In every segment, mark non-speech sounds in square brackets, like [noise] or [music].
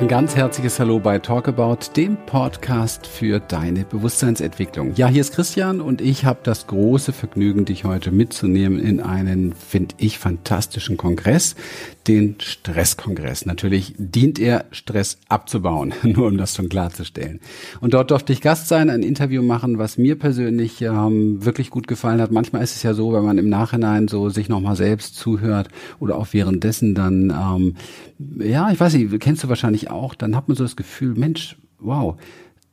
Ein ganz herzliches Hallo bei Talkabout, dem Podcast für deine Bewusstseinsentwicklung. Ja, hier ist Christian und ich habe das große Vergnügen, dich heute mitzunehmen in einen, finde ich, fantastischen Kongress, den Stresskongress. Natürlich dient er, Stress abzubauen, [laughs] nur um das schon klarzustellen. Und dort durfte ich Gast sein, ein Interview machen, was mir persönlich ähm, wirklich gut gefallen hat. Manchmal ist es ja so, wenn man im Nachhinein so sich nochmal selbst zuhört oder auch währenddessen dann, ähm, ja, ich weiß nicht, kennst du wahrscheinlich auch, dann hat man so das Gefühl, Mensch, wow,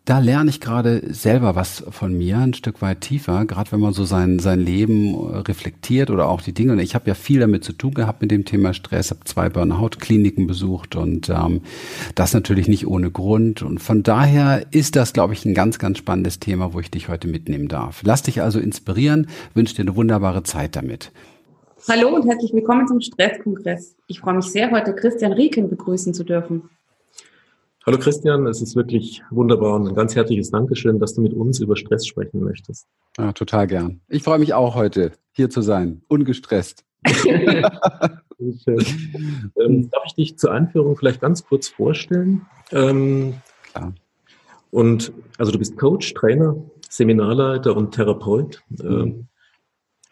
da lerne ich gerade selber was von mir, ein Stück weit tiefer, gerade wenn man so sein, sein Leben reflektiert oder auch die Dinge. Und ich habe ja viel damit zu tun gehabt mit dem Thema Stress, habe zwei Burnout-Kliniken besucht und ähm, das natürlich nicht ohne Grund. Und von daher ist das, glaube ich, ein ganz, ganz spannendes Thema, wo ich dich heute mitnehmen darf. Lass dich also inspirieren, wünsche dir eine wunderbare Zeit damit. Hallo und herzlich willkommen zum Stresskongress. Ich freue mich sehr, heute Christian Rieken begrüßen zu dürfen. Hallo Christian, es ist wirklich wunderbar und ein ganz herzliches Dankeschön, dass du mit uns über Stress sprechen möchtest. Ja, total gern. Ich freue mich auch heute hier zu sein, ungestresst. [laughs] [laughs] ähm, darf ich dich zur Einführung vielleicht ganz kurz vorstellen? Ähm, Klar. Und also du bist Coach, Trainer, Seminarleiter und Therapeut. Mhm. Ähm,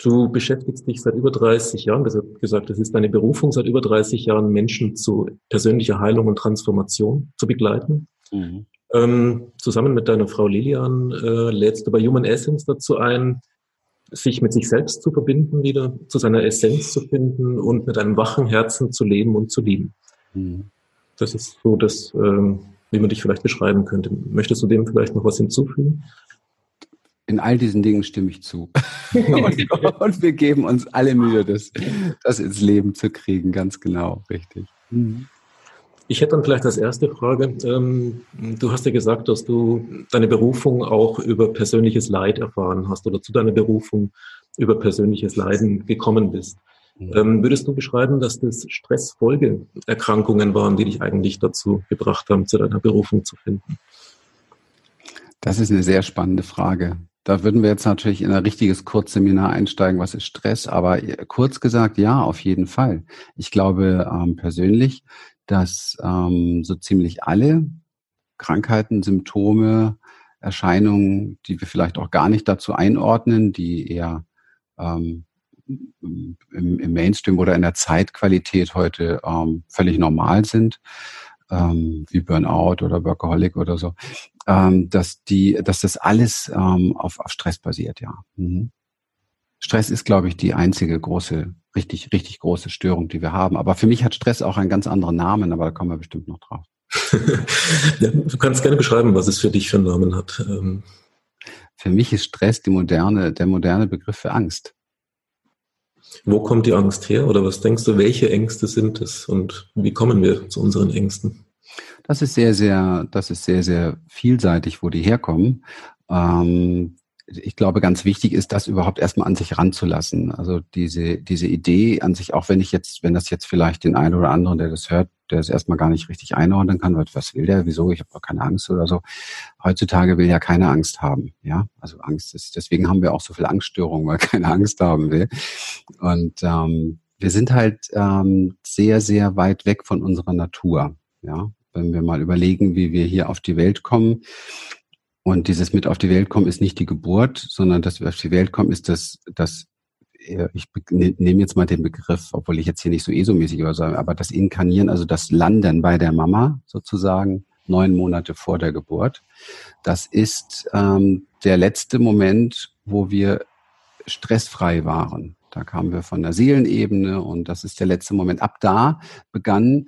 Du beschäftigst dich seit über 30 Jahren, besser gesagt, es ist deine Berufung seit über 30 Jahren, Menschen zu persönlicher Heilung und Transformation zu begleiten. Mhm. Ähm, zusammen mit deiner Frau Lilian äh, lädst du bei Human Essence dazu ein, sich mit sich selbst zu verbinden, wieder zu seiner Essenz zu finden und mit einem wachen Herzen zu leben und zu lieben. Mhm. Das ist so das, ähm, wie man dich vielleicht beschreiben könnte. Möchtest du dem vielleicht noch was hinzufügen? In all diesen Dingen stimme ich zu. [laughs] und, und, wir geben uns alle Mühe, das, das ins Leben zu kriegen. Ganz genau, richtig. Mhm. Ich hätte dann vielleicht als erste Frage, ähm, du hast ja gesagt, dass du deine Berufung auch über persönliches Leid erfahren hast oder zu deiner Berufung über persönliches Leiden gekommen bist. Mhm. Ähm, würdest du beschreiben, dass das Stressfolgeerkrankungen waren, die dich eigentlich dazu gebracht haben, zu deiner Berufung zu finden? Das ist eine sehr spannende Frage. Da würden wir jetzt natürlich in ein richtiges Kurzseminar einsteigen, was ist Stress, aber kurz gesagt, ja, auf jeden Fall. Ich glaube ähm, persönlich, dass ähm, so ziemlich alle Krankheiten, Symptome, Erscheinungen, die wir vielleicht auch gar nicht dazu einordnen, die eher ähm, im, im, Mainstream oder in der Zeitqualität heute ähm, völlig normal sind, ähm, wie Burnout oder Workaholic oder so, ähm, dass die, dass das alles ähm, auf, auf Stress basiert, ja. Mhm. Stress ist, glaube ich, die einzige große, richtig, richtig große Störung, die wir haben. Aber für mich hat Stress auch einen ganz anderen Namen, aber da kommen wir bestimmt noch drauf. [laughs] ja, du kannst gerne beschreiben, was es für dich für einen Namen hat. Ähm. Für mich ist Stress die moderne, der moderne Begriff für Angst. Wo kommt die Angst her? Oder was denkst du, welche Ängste sind es und wie kommen wir zu unseren Ängsten? Das ist sehr, sehr, das ist sehr, sehr vielseitig, wo die herkommen. Ähm, ich glaube, ganz wichtig ist, das überhaupt erstmal an sich ranzulassen. Also diese, diese Idee an sich, auch wenn ich jetzt, wenn das jetzt vielleicht den einen oder anderen, der das hört, der es erstmal gar nicht richtig einordnen kann, was will der, wieso, ich habe doch keine Angst oder so. Heutzutage will ja keine Angst haben, ja. Also Angst ist, deswegen haben wir auch so viel Angststörungen, weil [laughs] keine Angst haben will. Und ähm, wir sind halt ähm, sehr, sehr weit weg von unserer Natur, ja wenn wir mal überlegen, wie wir hier auf die Welt kommen. Und dieses mit auf die Welt kommen ist nicht die Geburt, sondern dass wir auf die Welt kommen, ist das, das ich ne, nehme jetzt mal den Begriff, obwohl ich jetzt hier nicht so ESO-mäßig oder so, aber das Inkarnieren, also das Landen bei der Mama sozusagen, neun Monate vor der Geburt, das ist ähm, der letzte Moment, wo wir stressfrei waren. Da kamen wir von der Seelenebene und das ist der letzte Moment. Ab da begann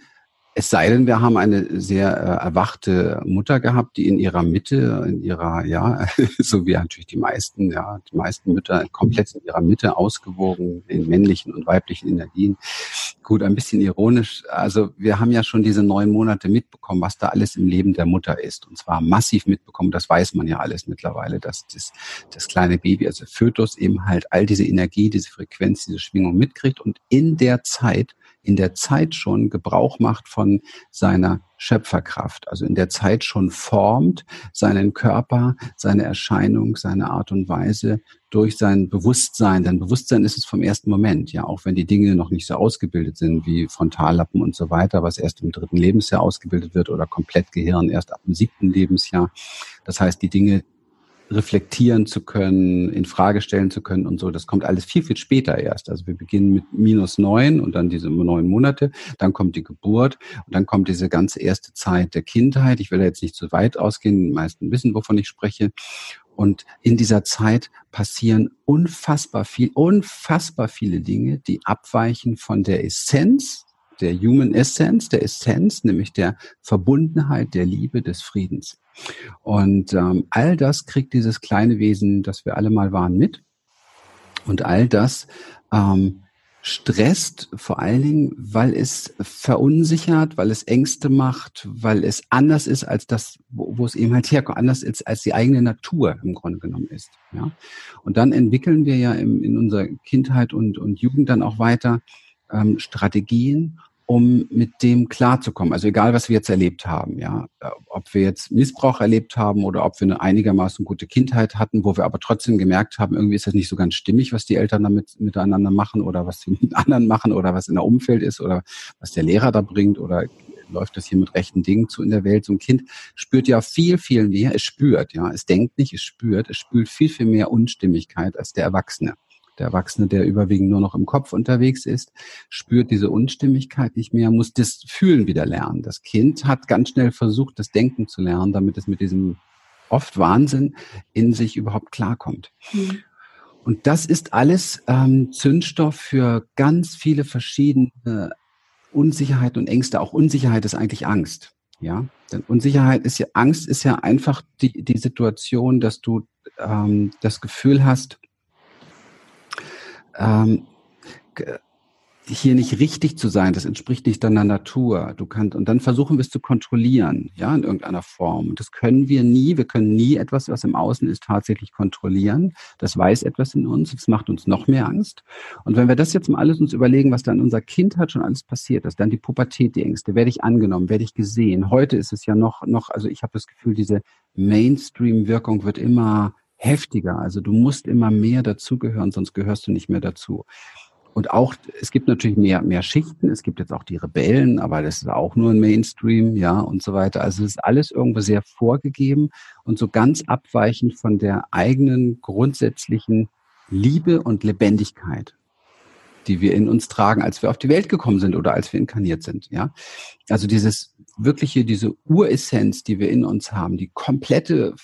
es sei denn, wir haben eine sehr äh, erwachte Mutter gehabt, die in ihrer Mitte, in ihrer, ja, [laughs] so wie natürlich die meisten, ja, die meisten Mütter komplett in ihrer Mitte ausgewogen in männlichen und weiblichen Energien. Gut, ein bisschen ironisch. Also wir haben ja schon diese neun Monate mitbekommen, was da alles im Leben der Mutter ist. Und zwar massiv mitbekommen. Das weiß man ja alles mittlerweile, dass das, das kleine Baby, also Fötus, eben halt all diese Energie, diese Frequenz, diese Schwingung mitkriegt und in der Zeit in der Zeit schon Gebrauch macht von seiner Schöpferkraft, also in der Zeit schon formt seinen Körper, seine Erscheinung, seine Art und Weise durch sein Bewusstsein. Denn Bewusstsein ist es vom ersten Moment, ja, auch wenn die Dinge noch nicht so ausgebildet sind wie Frontallappen und so weiter, was erst im dritten Lebensjahr ausgebildet wird oder komplett Gehirn erst ab dem siebten Lebensjahr. Das heißt, die Dinge reflektieren zu können, in Frage stellen zu können und so. Das kommt alles viel, viel später erst. Also wir beginnen mit minus neun und dann diese neun Monate, dann kommt die Geburt und dann kommt diese ganze erste Zeit der Kindheit. Ich will da jetzt nicht zu weit ausgehen, die meisten wissen, wovon ich spreche. Und in dieser Zeit passieren unfassbar viel, unfassbar viele Dinge, die abweichen von der Essenz, der Human Essence, der Essenz, nämlich der Verbundenheit, der Liebe, des Friedens. Und ähm, all das kriegt dieses kleine Wesen, das wir alle mal waren, mit. Und all das ähm, stresst vor allen Dingen, weil es verunsichert, weil es Ängste macht, weil es anders ist als das, wo, wo es eben halt herkommt, anders ist als die eigene Natur im Grunde genommen ist. Ja? Und dann entwickeln wir ja im, in unserer Kindheit und, und Jugend dann auch weiter ähm, Strategien, um mit dem klarzukommen. Also egal, was wir jetzt erlebt haben, ja, ob wir jetzt Missbrauch erlebt haben oder ob wir eine einigermaßen gute Kindheit hatten, wo wir aber trotzdem gemerkt haben, irgendwie ist das nicht so ganz stimmig, was die Eltern damit miteinander machen oder was sie mit [laughs] anderen machen oder was in der Umfeld ist oder was der Lehrer da bringt oder läuft das hier mit rechten Dingen zu in der Welt. So ein Kind spürt ja viel, viel mehr. Es spürt, ja. Es denkt nicht, es spürt. Es spürt viel, viel mehr Unstimmigkeit als der Erwachsene. Der Erwachsene, der überwiegend nur noch im Kopf unterwegs ist, spürt diese Unstimmigkeit nicht mehr, muss das Fühlen wieder lernen. Das Kind hat ganz schnell versucht, das Denken zu lernen, damit es mit diesem oft Wahnsinn in sich überhaupt klarkommt. Mhm. Und das ist alles ähm, Zündstoff für ganz viele verschiedene Unsicherheit und Ängste. Auch Unsicherheit ist eigentlich Angst. Ja, denn Unsicherheit ist ja, Angst ist ja einfach die, die Situation, dass du ähm, das Gefühl hast, ähm, hier nicht richtig zu sein, das entspricht nicht deiner Natur. Du kannst, und dann versuchen wir es zu kontrollieren, ja, in irgendeiner Form. Und das können wir nie. Wir können nie etwas, was im Außen ist, tatsächlich kontrollieren. Das weiß etwas in uns. Das macht uns noch mehr Angst. Und wenn wir das jetzt mal alles uns überlegen, was da in unserer Kindheit schon alles passiert ist, dann die Pubertät, die Ängste, werde ich angenommen, werde ich gesehen. Heute ist es ja noch, noch, also ich habe das Gefühl, diese Mainstream-Wirkung wird immer heftiger. Also du musst immer mehr dazugehören, sonst gehörst du nicht mehr dazu. Und auch, es gibt natürlich mehr, mehr Schichten. Es gibt jetzt auch die Rebellen, aber das ist auch nur ein Mainstream, ja, und so weiter. Also es ist alles irgendwo sehr vorgegeben und so ganz abweichend von der eigenen grundsätzlichen Liebe und Lebendigkeit, die wir in uns tragen, als wir auf die Welt gekommen sind oder als wir inkarniert sind, ja. Also dieses wirkliche, diese Uressenz, die wir in uns haben, die komplette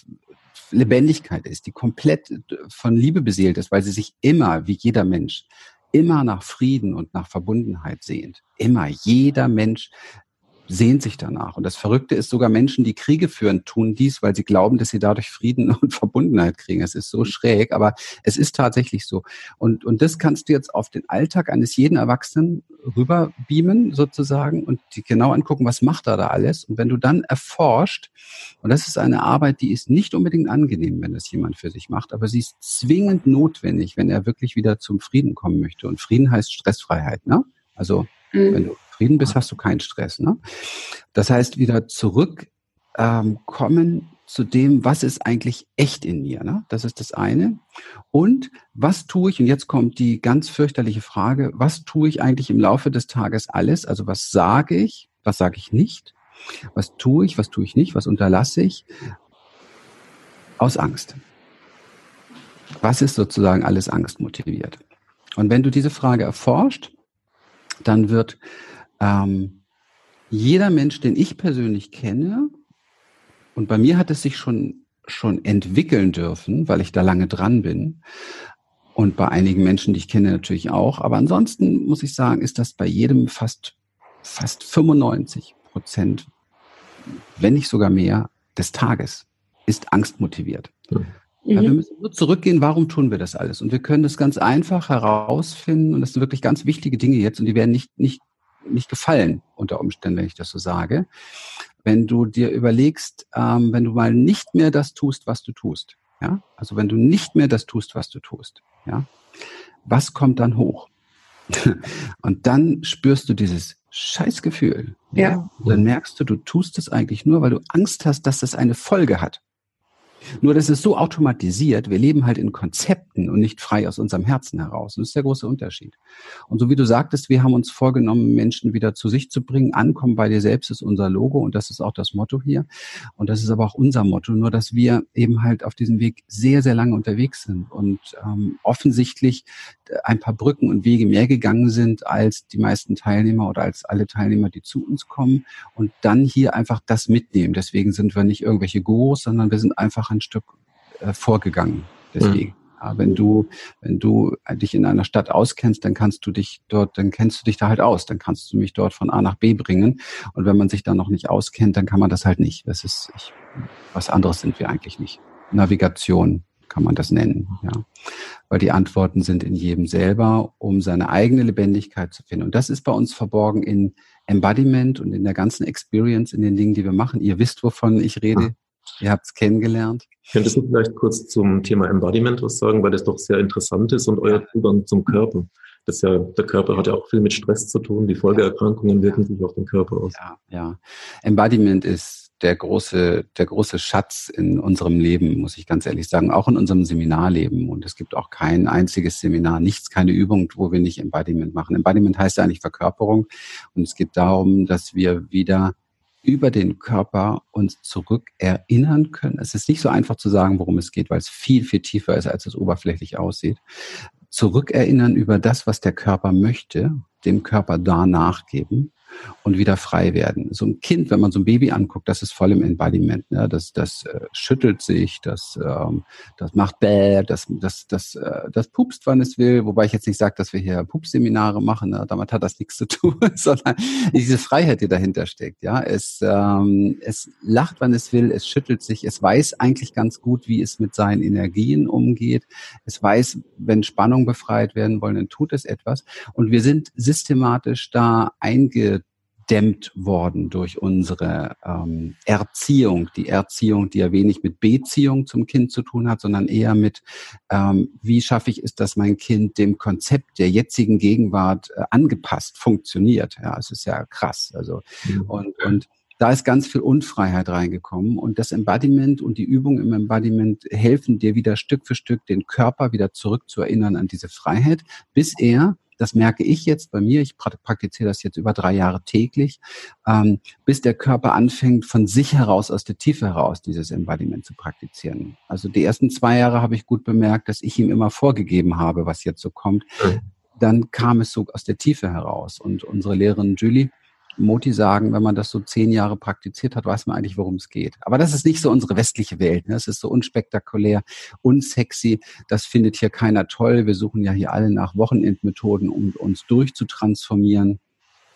Lebendigkeit ist, die komplett von Liebe beseelt ist, weil sie sich immer, wie jeder Mensch, immer nach Frieden und nach Verbundenheit sehnt. Immer. Jeder Mensch sehnt sich danach. Und das Verrückte ist, sogar Menschen, die Kriege führen, tun dies, weil sie glauben, dass sie dadurch Frieden [laughs] und Verbundenheit kriegen. Es ist so schräg, aber es ist tatsächlich so. Und, und das kannst du jetzt auf den Alltag eines jeden Erwachsenen rüber beamen, sozusagen, und die genau angucken, was macht er da alles. Und wenn du dann erforscht, und das ist eine Arbeit, die ist nicht unbedingt angenehm, wenn das jemand für sich macht, aber sie ist zwingend notwendig, wenn er wirklich wieder zum Frieden kommen möchte. Und Frieden heißt Stressfreiheit, ne? Also, mhm. wenn du zufrieden bist, hast du keinen Stress. Ne? Das heißt, wieder zurück ähm, zu dem, was ist eigentlich echt in mir. Ne? Das ist das eine. Und was tue ich, und jetzt kommt die ganz fürchterliche Frage, was tue ich eigentlich im Laufe des Tages alles? Also was sage ich, was sage ich nicht? Was tue ich, was tue ich nicht, was unterlasse ich? Aus Angst. Was ist sozusagen alles angstmotiviert? Und wenn du diese Frage erforscht, dann wird ähm, jeder Mensch, den ich persönlich kenne, und bei mir hat es sich schon, schon entwickeln dürfen, weil ich da lange dran bin, und bei einigen Menschen, die ich kenne, natürlich auch. Aber ansonsten muss ich sagen, ist das bei jedem fast, fast 95 Prozent, wenn nicht sogar mehr, des Tages ist angstmotiviert. Mhm. Ja, wir müssen nur zurückgehen, warum tun wir das alles? Und wir können das ganz einfach herausfinden. Und das sind wirklich ganz wichtige Dinge jetzt. Und die werden nicht, nicht nicht gefallen unter Umständen, wenn ich das so sage. Wenn du dir überlegst, ähm, wenn du mal nicht mehr das tust, was du tust, ja, also wenn du nicht mehr das tust, was du tust, ja, was kommt dann hoch? [laughs] Und dann spürst du dieses Scheißgefühl. Ja. ja. Und dann merkst du, du tust es eigentlich nur, weil du Angst hast, dass das eine Folge hat. Nur das ist so automatisiert, wir leben halt in Konzepten und nicht frei aus unserem Herzen heraus. Das ist der große Unterschied. Und so wie du sagtest, wir haben uns vorgenommen, Menschen wieder zu sich zu bringen. Ankommen bei dir selbst ist unser Logo und das ist auch das Motto hier. Und das ist aber auch unser Motto, nur dass wir eben halt auf diesem Weg sehr, sehr lange unterwegs sind und ähm, offensichtlich ein paar Brücken und Wege mehr gegangen sind als die meisten Teilnehmer oder als alle Teilnehmer, die zu uns kommen und dann hier einfach das mitnehmen. Deswegen sind wir nicht irgendwelche Gurus, sondern wir sind einfach ein Stück äh, vorgegangen. Deswegen. Mhm. Ja, wenn du, wenn du dich in einer Stadt auskennst, dann kannst du dich dort, dann kennst du dich da halt aus. Dann kannst du mich dort von A nach B bringen. Und wenn man sich da noch nicht auskennt, dann kann man das halt nicht. Das ist, ich, was anderes sind wir eigentlich nicht. Navigation kann man das nennen, ja. Weil die Antworten sind in jedem selber, um seine eigene Lebendigkeit zu finden. Und das ist bei uns verborgen in Embodiment und in der ganzen Experience, in den Dingen, die wir machen. Ihr wisst, wovon ich rede. Ihr habt es kennengelernt. Könntest du vielleicht kurz zum Thema Embodiment was sagen, weil das doch sehr interessant ist und euer Zugang zum Körper? Das ja, der Körper hat ja auch viel mit Stress zu tun. Die Folgeerkrankungen wirken sich auf den Körper aus. Ja, ja. Embodiment ist der große, der große Schatz in unserem Leben, muss ich ganz ehrlich sagen, auch in unserem Seminarleben. Und es gibt auch kein einziges Seminar, nichts, keine Übung, wo wir nicht Embodiment machen. Embodiment heißt ja eigentlich Verkörperung. Und es geht darum, dass wir wieder über den Körper uns zurück erinnern können. Es ist nicht so einfach zu sagen, worum es geht, weil es viel, viel tiefer ist, als es oberflächlich aussieht. Zurückerinnern über das, was der Körper möchte, dem Körper da nachgeben und wieder frei werden. So ein Kind, wenn man so ein Baby anguckt, das ist voll im Embodiment. Ne? Das, das äh, schüttelt sich, das, ähm, das macht bäh, das, das, das, äh, das pupst, wann es will. Wobei ich jetzt nicht sage, dass wir hier Pupsseminare machen. Ne? Damit hat das nichts zu tun, [laughs] sondern diese Freiheit, die dahinter steckt. Ja, es, ähm, es lacht, wann es will, es schüttelt sich, es weiß eigentlich ganz gut, wie es mit seinen Energien umgeht. Es weiß, wenn Spannung befreit werden wollen, dann tut es etwas. Und wir sind systematisch da einge gedämmt worden durch unsere ähm, Erziehung. Die Erziehung, die ja wenig mit Beziehung zum Kind zu tun hat, sondern eher mit, ähm, wie schaffe ich es, dass mein Kind dem Konzept der jetzigen Gegenwart äh, angepasst funktioniert. Ja, es ist ja krass. Also mhm. und, und da ist ganz viel Unfreiheit reingekommen und das Embodiment und die Übung im Embodiment helfen dir wieder Stück für Stück den Körper wieder zurückzuerinnern an diese Freiheit, bis er das merke ich jetzt bei mir. Ich praktiziere das jetzt über drei Jahre täglich, ähm, bis der Körper anfängt, von sich heraus, aus der Tiefe heraus, dieses Embodiment zu praktizieren. Also die ersten zwei Jahre habe ich gut bemerkt, dass ich ihm immer vorgegeben habe, was jetzt so kommt. Dann kam es so aus der Tiefe heraus. Und unsere Lehrerin Julie, Moti sagen, wenn man das so zehn Jahre praktiziert hat, weiß man eigentlich, worum es geht. Aber das ist nicht so unsere westliche Welt. Ne? Das ist so unspektakulär, unsexy. Das findet hier keiner toll. Wir suchen ja hier alle nach Wochenendmethoden, um uns durchzutransformieren.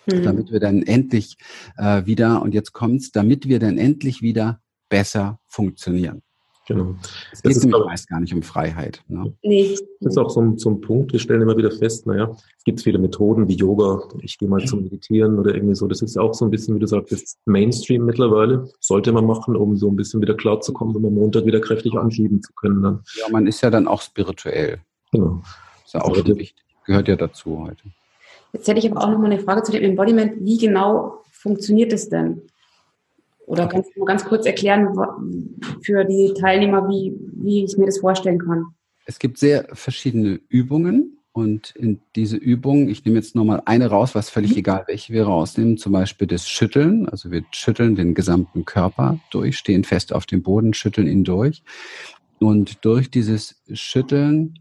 Mhm. Damit wir dann endlich äh, wieder, und jetzt kommt's, damit wir dann endlich wieder besser funktionieren. Genau. Es geht nämlich meist gar nicht um Freiheit. Ne? Nee. Das ist auch so ein, so ein Punkt, wir stellen immer wieder fest, naja, es gibt viele Methoden wie Yoga, ich gehe mal zum Meditieren oder irgendwie so. Das ist auch so ein bisschen, wie du sagst, das Mainstream mittlerweile. Sollte man machen, um so ein bisschen wieder klar zu kommen, um am Montag wieder kräftig anschieben zu können. Dann. Ja, man ist ja dann auch spirituell. Genau. Ist ja auch schon wichtig. Gehört ja dazu heute. Jetzt hätte ich aber auch noch mal eine Frage zu dem Embodiment. Wie genau funktioniert es denn? Oder kannst du ganz kurz erklären für die Teilnehmer, wie, wie ich mir das vorstellen kann? Es gibt sehr verschiedene Übungen und in diese Übungen, ich nehme jetzt nochmal eine raus, was völlig mhm. egal, welche wir rausnehmen, zum Beispiel das Schütteln. Also wir schütteln den gesamten Körper durch, stehen fest auf dem Boden, schütteln ihn durch. Und durch dieses Schütteln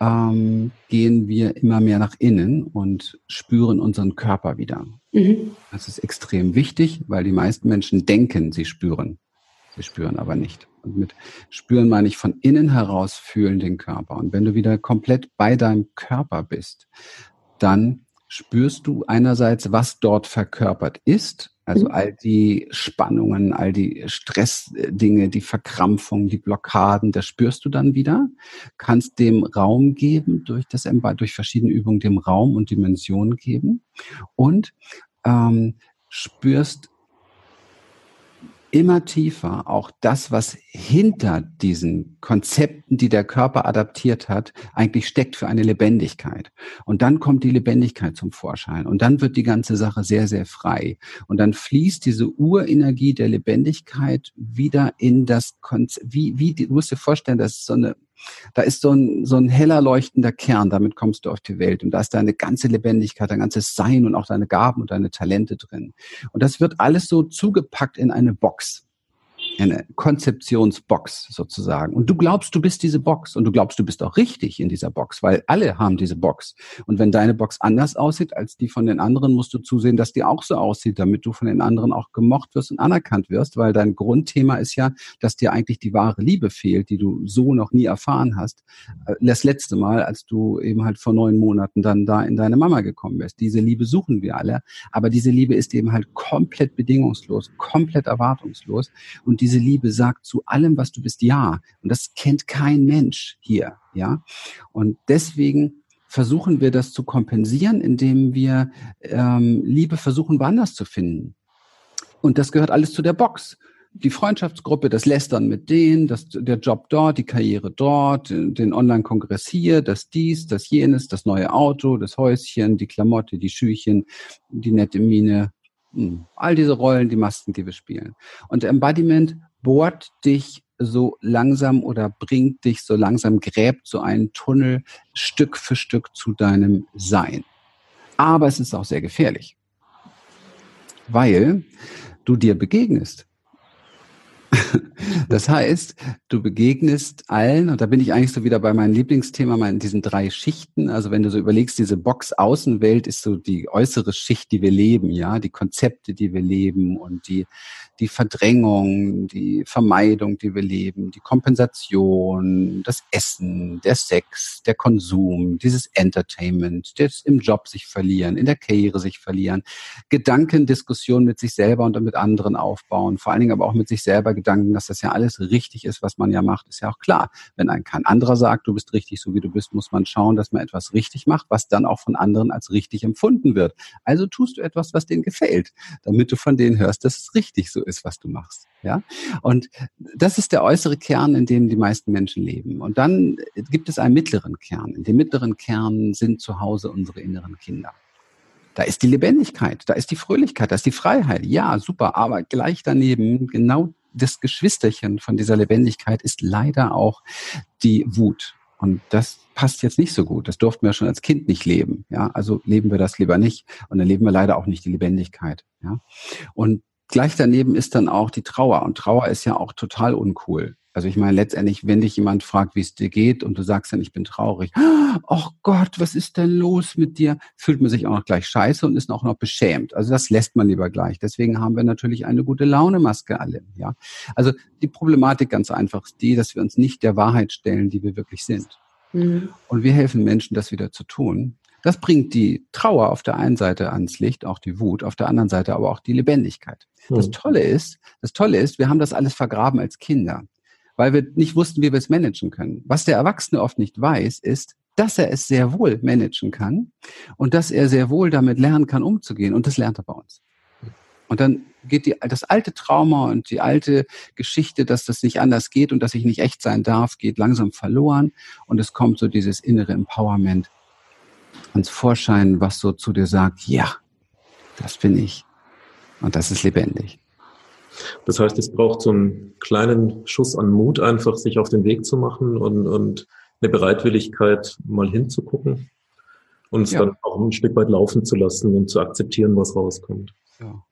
ähm, gehen wir immer mehr nach innen und spüren unseren Körper wieder. Mhm. Das ist extrem wichtig, weil die meisten Menschen denken, sie spüren. Sie spüren aber nicht. Und mit spüren meine ich von innen heraus fühlen den Körper. Und wenn du wieder komplett bei deinem Körper bist, dann spürst du einerseits, was dort verkörpert ist, also mhm. all die Spannungen, all die Stressdinge, die Verkrampfungen, die Blockaden, das spürst du dann wieder, kannst dem Raum geben, durch, das, durch verschiedene Übungen dem Raum und Dimension geben? Und ähm, spürst immer tiefer auch das, was hinter diesen Konzepten, die der Körper adaptiert hat, eigentlich steckt für eine Lebendigkeit. Und dann kommt die Lebendigkeit zum Vorschein. Und dann wird die ganze Sache sehr, sehr frei. Und dann fließt diese Urenergie der Lebendigkeit wieder in das Konzept. Wie, wie, du musst dir vorstellen, das ist so eine da ist so ein, so ein heller leuchtender Kern, damit kommst du auf die Welt. Und da ist deine ganze Lebendigkeit, dein ganzes Sein und auch deine Gaben und deine Talente drin. Und das wird alles so zugepackt in eine Box eine Konzeptionsbox sozusagen. Und du glaubst, du bist diese Box und du glaubst, du bist auch richtig in dieser Box, weil alle haben diese Box. Und wenn deine Box anders aussieht als die von den anderen, musst du zusehen, dass die auch so aussieht, damit du von den anderen auch gemocht wirst und anerkannt wirst, weil dein Grundthema ist ja, dass dir eigentlich die wahre Liebe fehlt, die du so noch nie erfahren hast. Äh, das letzte Mal, als du eben halt vor neun Monaten dann da in deine Mama gekommen bist. Diese Liebe suchen wir alle, aber diese Liebe ist eben halt komplett bedingungslos, komplett erwartungslos und diese Liebe sagt zu allem, was du bist, ja. Und das kennt kein Mensch hier, ja. Und deswegen versuchen wir das zu kompensieren, indem wir ähm, Liebe versuchen, woanders zu finden. Und das gehört alles zu der Box. Die Freundschaftsgruppe, das Lästern mit denen, das, der Job dort, die Karriere dort, den Online-Kongress hier, das dies, das jenes, das neue Auto, das Häuschen, die Klamotte, die Schüchen, die nette Mine, all diese Rollen, die Masken, die wir spielen. Und Embodiment bohrt dich so langsam oder bringt dich so langsam, gräbt so einen Tunnel Stück für Stück zu deinem Sein. Aber es ist auch sehr gefährlich, weil du dir begegnest. [laughs] Das heißt, du begegnest allen, und da bin ich eigentlich so wieder bei meinem Lieblingsthema, meinen diesen drei Schichten. Also wenn du so überlegst, diese Box Außenwelt ist so die äußere Schicht, die wir leben, ja, die Konzepte, die wir leben und die, die Verdrängung, die Vermeidung, die wir leben, die Kompensation, das Essen, der Sex, der Konsum, dieses Entertainment, das im Job sich verlieren, in der Karriere sich verlieren, Gedankendiskussion mit sich selber und mit anderen aufbauen, vor allen Dingen aber auch mit sich selber Gedanken, dass das ja alles richtig ist, was man ja macht, ist ja auch klar. Wenn ein kein anderer sagt, du bist richtig, so wie du bist, muss man schauen, dass man etwas richtig macht, was dann auch von anderen als richtig empfunden wird. Also tust du etwas, was denen gefällt, damit du von denen hörst, dass es richtig so ist, was du machst. Ja, und das ist der äußere Kern, in dem die meisten Menschen leben. Und dann gibt es einen mittleren Kern. In dem mittleren Kern sind zu Hause unsere inneren Kinder. Da ist die Lebendigkeit, da ist die Fröhlichkeit, da ist die Freiheit. Ja, super, aber gleich daneben, genau das Geschwisterchen von dieser Lebendigkeit ist leider auch die Wut. Und das passt jetzt nicht so gut. Das durften wir schon als Kind nicht leben. Ja, also leben wir das lieber nicht. Und dann leben wir leider auch nicht die Lebendigkeit. Ja, und gleich daneben ist dann auch die Trauer. Und Trauer ist ja auch total uncool. Also ich meine, letztendlich, wenn dich jemand fragt, wie es dir geht und du sagst dann, ich bin traurig, oh Gott, was ist denn los mit dir? Fühlt man sich auch noch gleich scheiße und ist auch noch beschämt. Also das lässt man lieber gleich. Deswegen haben wir natürlich eine gute Laune-Maske alle. Ja, also die Problematik ganz einfach ist die, dass wir uns nicht der Wahrheit stellen, die wir wirklich sind. Mhm. Und wir helfen Menschen, das wieder zu tun. Das bringt die Trauer auf der einen Seite ans Licht, auch die Wut, auf der anderen Seite aber auch die Lebendigkeit. Das hm. Tolle ist, das Tolle ist, wir haben das alles vergraben als Kinder, weil wir nicht wussten, wie wir es managen können. Was der Erwachsene oft nicht weiß, ist, dass er es sehr wohl managen kann und dass er sehr wohl damit lernen kann, umzugehen. Und das lernt er bei uns. Und dann geht die, das alte Trauma und die alte Geschichte, dass das nicht anders geht und dass ich nicht echt sein darf, geht langsam verloren. Und es kommt so dieses innere Empowerment ans Vorschein, was so zu dir sagt, ja, das bin ich. Und das ist lebendig. Das heißt, es braucht so einen kleinen Schuss an Mut, einfach sich auf den Weg zu machen und, und eine Bereitwilligkeit, mal hinzugucken und es ja. dann auch ein Stück weit laufen zu lassen und zu akzeptieren, was rauskommt. Ja.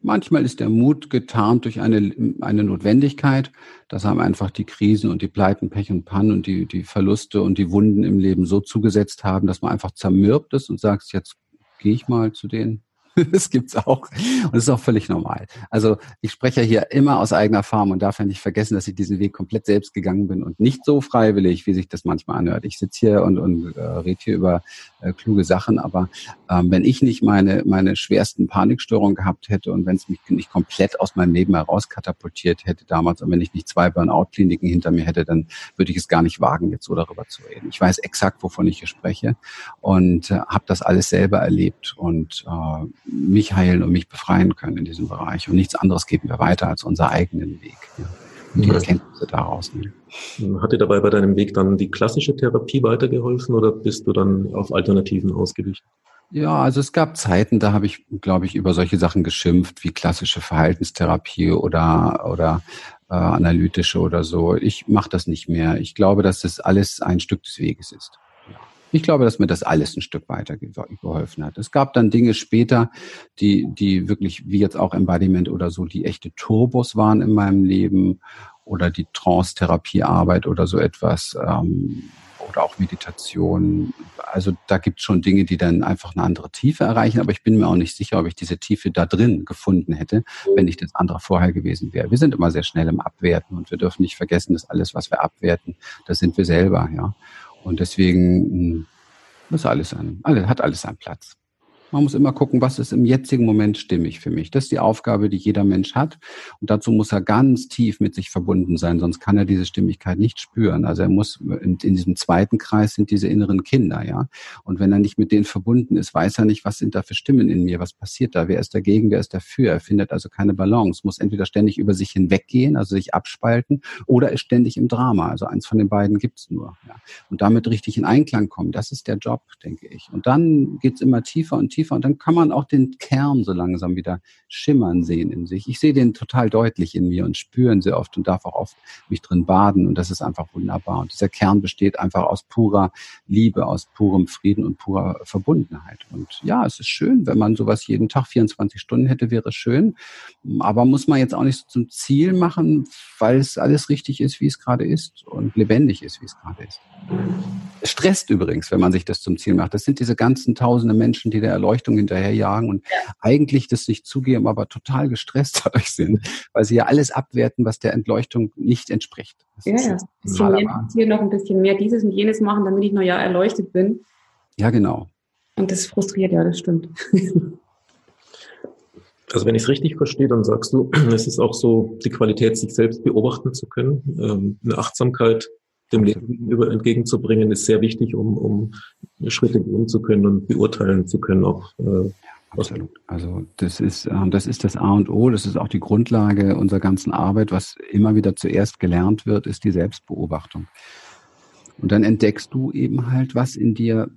Manchmal ist der Mut getarnt durch eine, eine Notwendigkeit. Das haben einfach die Krisen und die Pleiten, Pech und Pannen und die, die Verluste und die Wunden im Leben so zugesetzt haben, dass man einfach zermürbt ist und sagt, jetzt gehe ich mal zu denen, [laughs] das gibt's auch. Und das ist auch völlig normal. Also ich spreche hier immer aus eigener Erfahrung und darf ja nicht vergessen, dass ich diesen Weg komplett selbst gegangen bin und nicht so freiwillig, wie sich das manchmal anhört. Ich sitze hier und, und äh, rede hier über äh, kluge Sachen, aber ähm, wenn ich nicht meine, meine schwersten Panikstörungen gehabt hätte und wenn es mich nicht komplett aus meinem Leben heraus katapultiert hätte damals und wenn ich nicht zwei Burnout-Kliniken hinter mir hätte, dann würde ich es gar nicht wagen, jetzt so darüber zu reden. Ich weiß exakt, wovon ich hier spreche und äh, habe das alles selber erlebt und äh, mich heilen und mich befreien können in diesem Bereich. Und nichts anderes geben wir weiter als unseren eigenen Weg. Ja. Und die Erkenntnisse daraus. Ne? Hat dir dabei bei deinem Weg dann die klassische Therapie weitergeholfen oder bist du dann auf Alternativen ausgewichen? Ja, also es gab Zeiten, da habe ich, glaube ich, über solche Sachen geschimpft, wie klassische Verhaltenstherapie oder, oder äh, analytische oder so. Ich mache das nicht mehr. Ich glaube, dass das alles ein Stück des Weges ist. Ich glaube, dass mir das alles ein Stück weiter geholfen hat. Es gab dann Dinge später, die, die wirklich, wie jetzt auch Embodiment oder so, die echte Turbos waren in meinem Leben oder die Trance-Therapiearbeit oder so etwas. Ähm, oder auch Meditation. Also da gibt es schon Dinge, die dann einfach eine andere Tiefe erreichen, aber ich bin mir auch nicht sicher, ob ich diese Tiefe da drin gefunden hätte, wenn ich das andere vorher gewesen wäre. Wir sind immer sehr schnell im Abwerten und wir dürfen nicht vergessen, dass alles, was wir abwerten, das sind wir selber, ja. Und deswegen muss hm, alles sein, hat alles seinen Platz. Man muss immer gucken, was ist im jetzigen Moment stimmig für mich. Das ist die Aufgabe, die jeder Mensch hat. Und dazu muss er ganz tief mit sich verbunden sein, sonst kann er diese Stimmigkeit nicht spüren. Also er muss, in, in diesem zweiten Kreis sind diese inneren Kinder, ja. Und wenn er nicht mit denen verbunden ist, weiß er nicht, was sind da für Stimmen in mir, was passiert da, wer ist dagegen, wer ist dafür. Er findet also keine Balance, muss entweder ständig über sich hinweggehen, also sich abspalten, oder ist ständig im Drama. Also eins von den beiden gibt's nur. Ja. Und damit richtig in Einklang kommen, das ist der Job, denke ich. Und dann geht's immer tiefer und tiefer und dann kann man auch den Kern so langsam wieder schimmern sehen in sich. Ich sehe den total deutlich in mir und spüren sehr oft und darf auch oft mich drin baden und das ist einfach wunderbar. Und dieser Kern besteht einfach aus purer Liebe, aus purem Frieden und purer Verbundenheit. Und ja, es ist schön, wenn man sowas jeden Tag 24 Stunden hätte, wäre schön. Aber muss man jetzt auch nicht so zum Ziel machen, weil es alles richtig ist, wie es gerade ist und lebendig ist, wie es gerade ist. Es stresst übrigens, wenn man sich das zum Ziel macht. Das sind diese ganzen tausende Menschen, die der Erleuchtung hinterherjagen und ja. eigentlich das nicht zugeben, aber total gestresst [laughs] dadurch sind, weil sie ja alles abwerten, was der Entleuchtung nicht entspricht. Das ja, ja. Bisschen hier noch ein bisschen mehr dieses und jenes machen, damit ich noch ja erleuchtet bin. Ja, genau. Und das frustriert ja, das stimmt. [laughs] Also wenn ich es richtig verstehe, dann sagst du, [clears throat] es ist auch so die Qualität, sich selbst beobachten zu können, ähm, eine Achtsamkeit dem Leben über entgegenzubringen, ist sehr wichtig, um, um Schritte gehen zu können und beurteilen zu können, auch äh, Absolut. Also das ist, ähm, das ist das A und O, das ist auch die Grundlage unserer ganzen Arbeit. Was immer wieder zuerst gelernt wird, ist die Selbstbeobachtung. Und dann entdeckst du eben halt, was in dir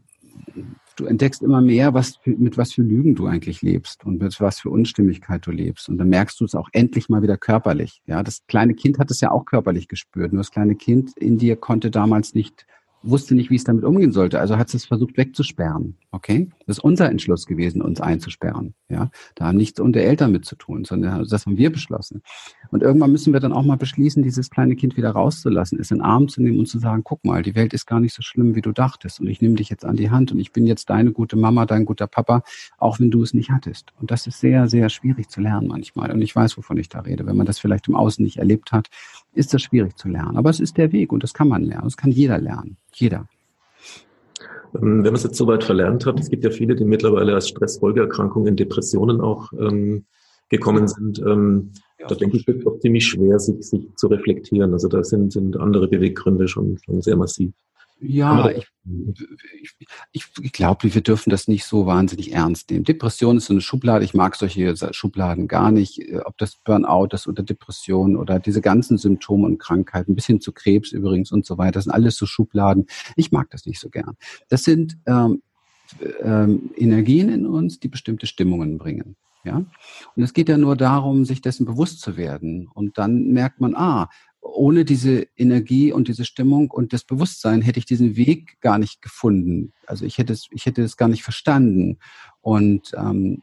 du entdeckst immer mehr, was, mit was für Lügen du eigentlich lebst und mit was für Unstimmigkeit du lebst. Und dann merkst du es auch endlich mal wieder körperlich. Ja, das kleine Kind hat es ja auch körperlich gespürt. Nur das kleine Kind in dir konnte damals nicht wusste nicht, wie es damit umgehen sollte, also hat es versucht wegzusperren. Okay? Das ist unser Entschluss gewesen, uns einzusperren. Ja? Da haben nichts unter Eltern mit zu tun, sondern das haben wir beschlossen. Und irgendwann müssen wir dann auch mal beschließen, dieses kleine Kind wieder rauszulassen, es in den Arm zu nehmen und zu sagen, guck mal, die Welt ist gar nicht so schlimm, wie du dachtest. Und ich nehme dich jetzt an die Hand und ich bin jetzt deine gute Mama, dein guter Papa, auch wenn du es nicht hattest. Und das ist sehr, sehr schwierig zu lernen manchmal. Und ich weiß, wovon ich da rede. Wenn man das vielleicht im Außen nicht erlebt hat, ist das schwierig zu lernen. Aber es ist der Weg und das kann man lernen. Das kann jeder lernen. Jeder. Ähm, wenn man es jetzt soweit verlernt hat, es gibt ja viele, die mittlerweile als Stressfolgeerkrankung in Depressionen auch ähm, gekommen sind. Ähm, ja, da denke ich, wird es auch ziemlich schwer, sich, sich zu reflektieren. Also da sind, sind andere Beweggründe schon, schon sehr massiv. Ja, ich, ich, ich glaube, wir dürfen das nicht so wahnsinnig ernst nehmen. Depression ist so eine Schublade. Ich mag solche Schubladen gar nicht. Ob das Burnout ist oder Depression oder diese ganzen Symptome und Krankheiten, bis hin zu Krebs übrigens und so weiter, das sind alles so Schubladen. Ich mag das nicht so gern. Das sind ähm, ähm, Energien in uns, die bestimmte Stimmungen bringen. Ja? Und es geht ja nur darum, sich dessen bewusst zu werden. Und dann merkt man, ah, ohne diese Energie und diese Stimmung und das Bewusstsein hätte ich diesen Weg gar nicht gefunden. Also ich hätte es, ich hätte es gar nicht verstanden. Und, ähm,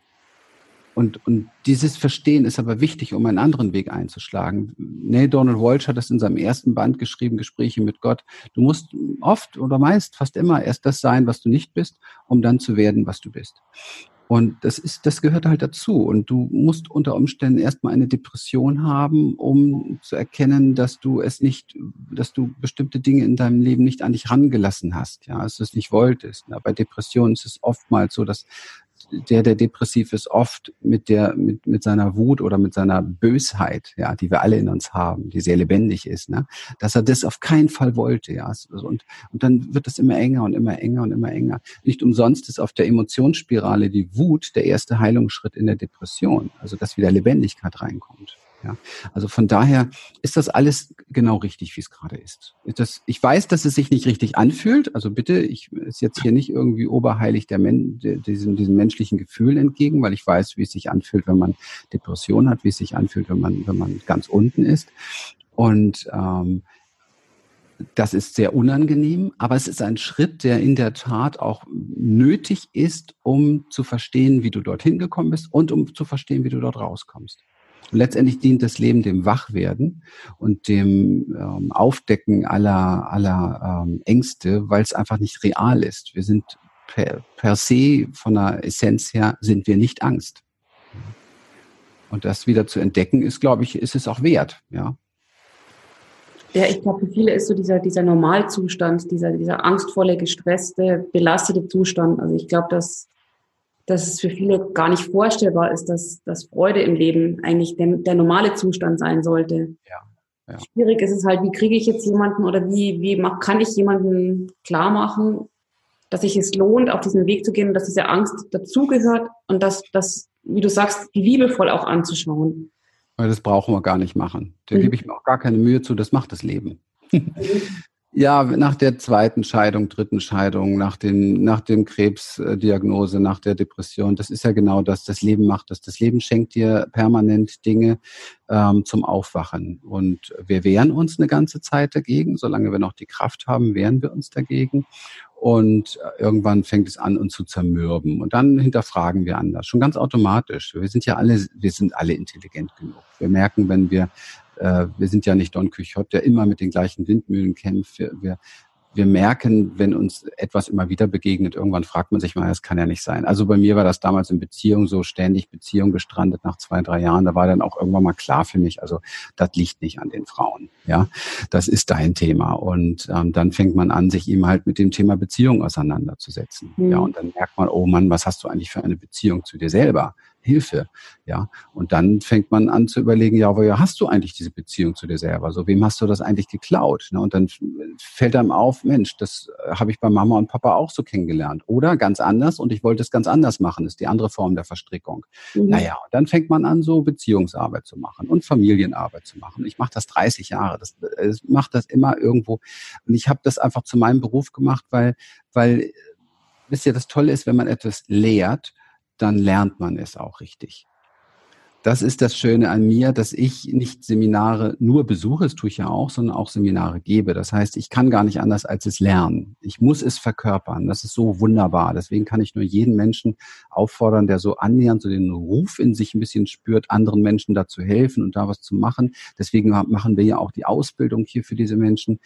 und, und dieses Verstehen ist aber wichtig, um einen anderen Weg einzuschlagen. Neil Donald Walsh hat das in seinem ersten Band geschrieben, Gespräche mit Gott. Du musst oft oder meist, fast immer erst das sein, was du nicht bist, um dann zu werden, was du bist. Und das ist, das gehört halt dazu. Und du musst unter Umständen erstmal eine Depression haben, um zu erkennen, dass du es nicht, dass du bestimmte Dinge in deinem Leben nicht an dich rangelassen hast, ja, dass du es nicht wolltest. Ja, bei Depressionen ist es oftmals so, dass der, der depressiv ist, oft mit der, mit, mit seiner Wut oder mit seiner Bösheit, ja, die wir alle in uns haben, die sehr lebendig ist, ne, dass er das auf keinen Fall wollte, ja. Und, und dann wird es immer enger und immer enger und immer enger. Nicht umsonst ist auf der Emotionsspirale die Wut der erste Heilungsschritt in der Depression, also dass wieder Lebendigkeit reinkommt. Ja, also von daher ist das alles genau richtig, wie es gerade ist. Das, ich weiß, dass es sich nicht richtig anfühlt. Also bitte, ich ist jetzt hier nicht irgendwie oberheilig der Men, diesem, diesem menschlichen Gefühl entgegen, weil ich weiß, wie es sich anfühlt, wenn man Depression hat, wie es sich anfühlt, wenn man, wenn man ganz unten ist. Und ähm, das ist sehr unangenehm, aber es ist ein Schritt, der in der Tat auch nötig ist, um zu verstehen, wie du dorthin gekommen bist und um zu verstehen, wie du dort rauskommst. Und letztendlich dient das Leben dem Wachwerden und dem ähm, Aufdecken aller, aller ähm, Ängste, weil es einfach nicht real ist. Wir sind per, per se von der Essenz her sind wir nicht Angst. Und das wieder zu entdecken, ist, glaube ich, ist es auch wert, ja. Ja, ich glaube, für viele ist so dieser, dieser Normalzustand, dieser, dieser angstvolle, gestresste, belastete Zustand. Also ich glaube, dass dass es für viele gar nicht vorstellbar ist, dass, dass Freude im Leben eigentlich der, der normale Zustand sein sollte. Ja, ja. Schwierig ist es halt, wie kriege ich jetzt jemanden oder wie, wie mach, kann ich jemanden klar machen, dass sich es lohnt, auf diesen Weg zu gehen, dass diese Angst dazugehört und dass, dass, wie du sagst, liebevoll auch anzuschauen. Das brauchen wir gar nicht machen. Da mhm. gebe ich mir auch gar keine Mühe zu, das macht das Leben. Mhm. [laughs] Ja, nach der zweiten Scheidung, dritten Scheidung, nach, den, nach dem Krebsdiagnose, nach der Depression, das ist ja genau das. Das Leben macht das. Das Leben schenkt dir permanent Dinge ähm, zum Aufwachen. Und wir wehren uns eine ganze Zeit dagegen. Solange wir noch die Kraft haben, wehren wir uns dagegen. Und irgendwann fängt es an, uns zu zermürben. Und dann hinterfragen wir anders. Schon ganz automatisch. Wir sind ja alle, wir sind alle intelligent genug. Wir merken, wenn wir äh, wir sind ja nicht Don Quixote, der immer mit den gleichen Windmühlen kämpft. Wir, wir, wir merken, wenn uns etwas immer wieder begegnet, irgendwann fragt man sich mal, das kann ja nicht sein. Also bei mir war das damals in Beziehung so ständig Beziehung gestrandet nach zwei, drei Jahren. Da war dann auch irgendwann mal klar für mich, also das liegt nicht an den Frauen. Ja, das ist dein Thema. Und ähm, dann fängt man an, sich eben halt mit dem Thema Beziehung auseinanderzusetzen. Mhm. Ja, und dann merkt man, oh Mann, was hast du eigentlich für eine Beziehung zu dir selber? Hilfe. Ja, und dann fängt man an zu überlegen, ja, woher hast du eigentlich diese Beziehung zu dir selber? So, wem hast du das eigentlich geklaut? Ne? Und dann fällt einem auf, Mensch, das äh, habe ich bei Mama und Papa auch so kennengelernt. Oder ganz anders und ich wollte es ganz anders machen, ist die andere Form der Verstrickung. Mhm. Naja, und dann fängt man an, so Beziehungsarbeit zu machen und Familienarbeit zu machen. Ich mache das 30 Jahre, das, ich mache das immer irgendwo. Und ich habe das einfach zu meinem Beruf gemacht, weil, weil, wisst ihr, das Tolle ist, wenn man etwas lehrt, dann lernt man es auch richtig das ist das Schöne an mir, dass ich nicht Seminare nur besuche, das tue ich ja auch, sondern auch Seminare gebe. Das heißt, ich kann gar nicht anders als es lernen. Ich muss es verkörpern. Das ist so wunderbar. Deswegen kann ich nur jeden Menschen auffordern, der so annähernd so den Ruf in sich ein bisschen spürt, anderen Menschen da zu helfen und da was zu machen. Deswegen machen wir ja auch die Ausbildung hier für diese Menschen,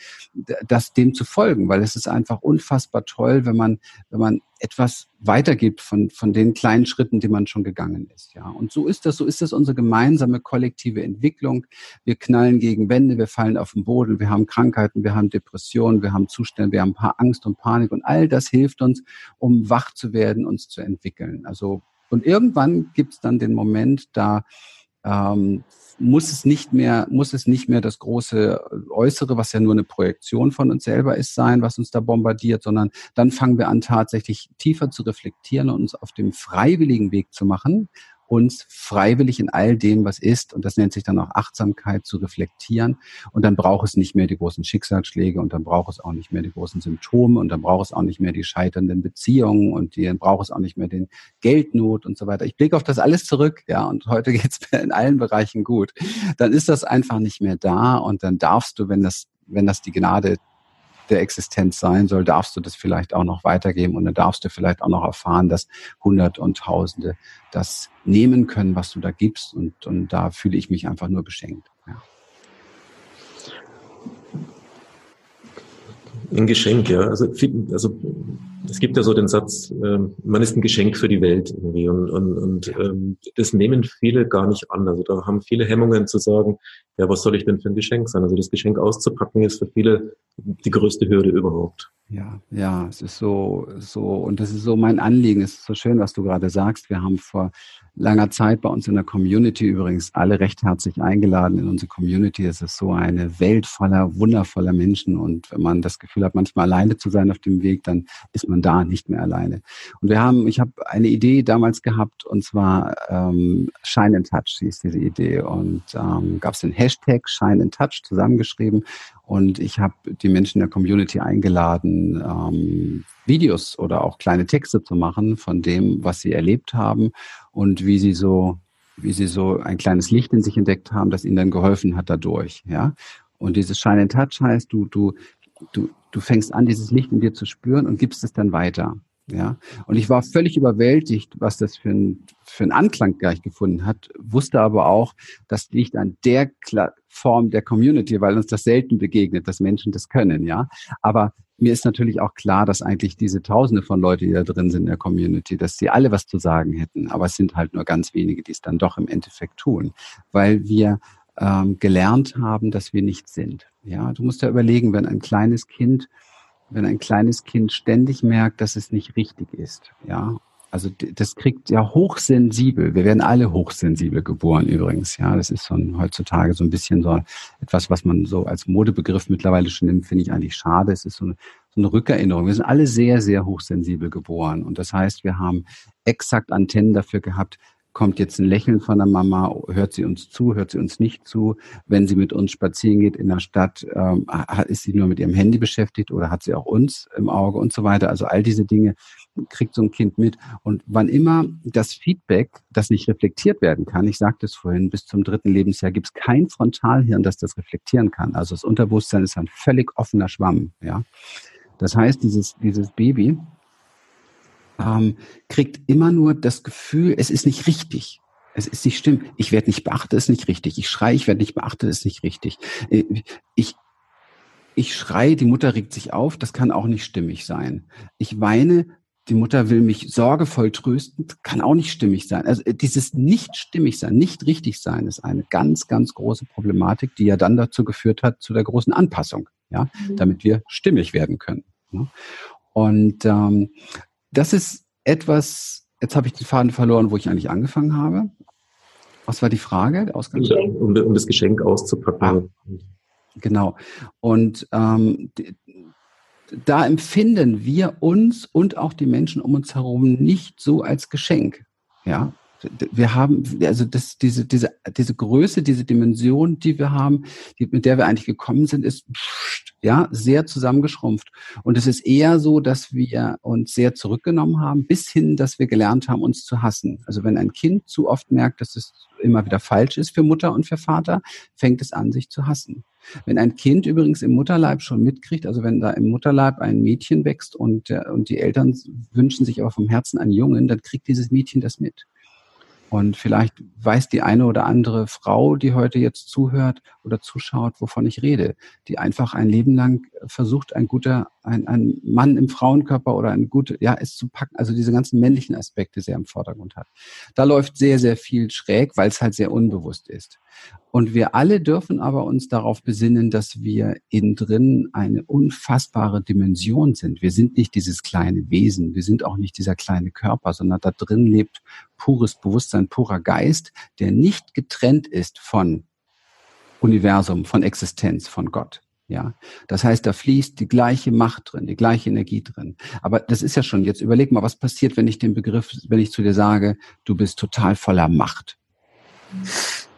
das dem zu folgen, weil es ist einfach unfassbar toll, wenn man, wenn man etwas weitergibt von, von den kleinen Schritten, die man schon gegangen ist. Ja, und so ist das, so ist das unsere gemeinsame kollektive Entwicklung. Wir knallen gegen Wände, wir fallen auf den Boden, wir haben Krankheiten, wir haben Depressionen, wir haben Zustände, wir haben ein paar Angst und Panik und all das hilft uns, um wach zu werden, uns zu entwickeln. Also, und irgendwann gibt es dann den Moment, da ähm, muss es nicht mehr, muss es nicht mehr das große Äußere, was ja nur eine Projektion von uns selber ist, sein, was uns da bombardiert, sondern dann fangen wir an, tatsächlich tiefer zu reflektieren und uns auf dem freiwilligen Weg zu machen, uns freiwillig in all dem, was ist, und das nennt sich dann auch Achtsamkeit, zu reflektieren. Und dann braucht es nicht mehr die großen Schicksalsschläge und dann braucht es auch nicht mehr die großen Symptome und dann braucht es auch nicht mehr die scheiternden Beziehungen und dann braucht es auch nicht mehr den Geldnot und so weiter. Ich blicke auf das alles zurück, ja, und heute [laughs] geht es mir in allen Bereichen gut. Dann ist das einfach nicht mehr da und dann darfst du, wenn das wenn das die Gnade der Existenz sein soll, darfst du das vielleicht auch noch weitergeben und dann darfst du vielleicht auch noch erfahren, dass Hunderte und Tausende das nehmen können, was du da gibst und, und da fühle ich mich einfach nur beschenkt. Ja. Ein Geschenk, ja. Also, also es gibt ja so den Satz, äh, man ist ein Geschenk für die Welt irgendwie und, und, und ähm, das nehmen viele gar nicht an. Also da haben viele Hemmungen zu sagen, ja, was soll ich denn für ein Geschenk sein? Also das Geschenk auszupacken ist für viele die größte Hürde überhaupt. Ja, ja, es ist so, so, und das ist so mein Anliegen. Es ist so schön, was du gerade sagst. Wir haben vor langer Zeit bei uns in der Community übrigens alle recht herzlich eingeladen in unsere Community. Es ist so eine Welt voller wundervoller Menschen. Und wenn man das Gefühl hat, manchmal alleine zu sein auf dem Weg, dann ist man da nicht mehr alleine. Und wir haben, ich habe eine Idee damals gehabt, und zwar ähm, Shine in Touch hieß diese Idee. Und ähm, gab es den Hashtag Shine in Touch zusammengeschrieben. Und ich habe die Menschen der Community eingeladen, ähm, Videos oder auch kleine Texte zu machen von dem, was sie erlebt haben und wie sie so, wie sie so ein kleines Licht in sich entdeckt haben, das ihnen dann geholfen hat dadurch. Ja. Und dieses Shine in Touch heißt, du, du, du, du fängst an, dieses Licht in dir zu spüren und gibst es dann weiter. Ja, und ich war völlig überwältigt, was das für ein, für ein Anklang gleich gefunden hat, wusste aber auch, das liegt an der Form der Community, weil uns das selten begegnet, dass Menschen das können, ja. Aber mir ist natürlich auch klar, dass eigentlich diese Tausende von Leuten, die da drin sind in der Community, dass sie alle was zu sagen hätten. Aber es sind halt nur ganz wenige, die es dann doch im Endeffekt tun, weil wir ähm, gelernt haben, dass wir nicht sind. Ja, du musst ja überlegen, wenn ein kleines Kind wenn ein kleines Kind ständig merkt, dass es nicht richtig ist, ja. Also das kriegt ja hochsensibel. Wir werden alle hochsensibel geboren übrigens. Ja, das ist so ein, heutzutage so ein bisschen so etwas, was man so als Modebegriff mittlerweile schon nimmt, finde ich eigentlich schade. Es ist so eine, so eine Rückerinnerung. Wir sind alle sehr, sehr hochsensibel geboren. Und das heißt, wir haben exakt Antennen dafür gehabt, kommt jetzt ein Lächeln von der Mama, hört sie uns zu, hört sie uns nicht zu. Wenn sie mit uns spazieren geht in der Stadt, ähm, ist sie nur mit ihrem Handy beschäftigt oder hat sie auch uns im Auge und so weiter. Also all diese Dinge kriegt so ein Kind mit. Und wann immer das Feedback, das nicht reflektiert werden kann, ich sagte es vorhin, bis zum dritten Lebensjahr gibt es kein Frontalhirn, das das reflektieren kann. Also das Unterbewusstsein ist ein völlig offener Schwamm. Ja, Das heißt, dieses, dieses Baby, ähm, kriegt immer nur das Gefühl, es ist nicht richtig. Es ist nicht stimmt. Ich werde nicht beachtet, ist nicht richtig. Ich schreie, ich werde nicht beachtet, ist nicht richtig. Äh, ich, ich schreie, die Mutter regt sich auf, das kann auch nicht stimmig sein. Ich weine, die Mutter will mich sorgevoll trösten, kann auch nicht stimmig sein. Also äh, dieses nicht stimmig sein, nicht richtig sein, ist eine ganz, ganz große Problematik, die ja dann dazu geführt hat, zu der großen Anpassung, ja, mhm. damit wir stimmig werden können. Ja? Und ähm, das ist etwas, jetzt habe ich den Faden verloren, wo ich eigentlich angefangen habe. Was war die Frage? Ausgang? Um, um das Geschenk auszupacken. Ah, genau. Und ähm, da empfinden wir uns und auch die Menschen um uns herum nicht so als Geschenk. Ja, wir haben, also das, diese, diese, diese Größe, diese Dimension, die wir haben, die, mit der wir eigentlich gekommen sind, ist ja sehr zusammengeschrumpft. Und es ist eher so, dass wir uns sehr zurückgenommen haben, bis hin, dass wir gelernt haben, uns zu hassen. Also wenn ein Kind zu oft merkt, dass es immer wieder falsch ist für Mutter und für Vater, fängt es an, sich zu hassen. Wenn ein Kind übrigens im Mutterleib schon mitkriegt, also wenn da im Mutterleib ein Mädchen wächst und, und die Eltern wünschen sich aber vom Herzen einen Jungen, dann kriegt dieses Mädchen das mit. Und vielleicht weiß die eine oder andere Frau, die heute jetzt zuhört oder zuschaut, wovon ich rede, die einfach ein Leben lang versucht, ein guter, ein, ein Mann im Frauenkörper oder ein guter, ja, es zu packen, also diese ganzen männlichen Aspekte sehr im Vordergrund hat. Da läuft sehr, sehr viel schräg, weil es halt sehr unbewusst ist. Und wir alle dürfen aber uns darauf besinnen, dass wir innen drin eine unfassbare Dimension sind. Wir sind nicht dieses kleine Wesen, wir sind auch nicht dieser kleine Körper, sondern da drin lebt pures Bewusstsein, purer Geist, der nicht getrennt ist von Universum, von Existenz, von Gott. Ja, das heißt, da fließt die gleiche Macht drin, die gleiche Energie drin. Aber das ist ja schon, jetzt überleg mal, was passiert, wenn ich den Begriff, wenn ich zu dir sage, du bist total voller Macht der,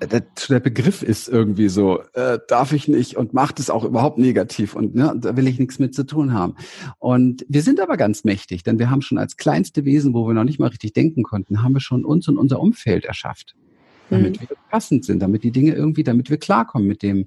der Begriff ist irgendwie so, äh, darf ich nicht und macht es auch überhaupt negativ und ne, da will ich nichts mit zu tun haben. Und wir sind aber ganz mächtig, denn wir haben schon als kleinste Wesen, wo wir noch nicht mal richtig denken konnten, haben wir schon uns und unser Umfeld erschafft, damit mhm. wir passend sind, damit die Dinge irgendwie, damit wir klarkommen mit dem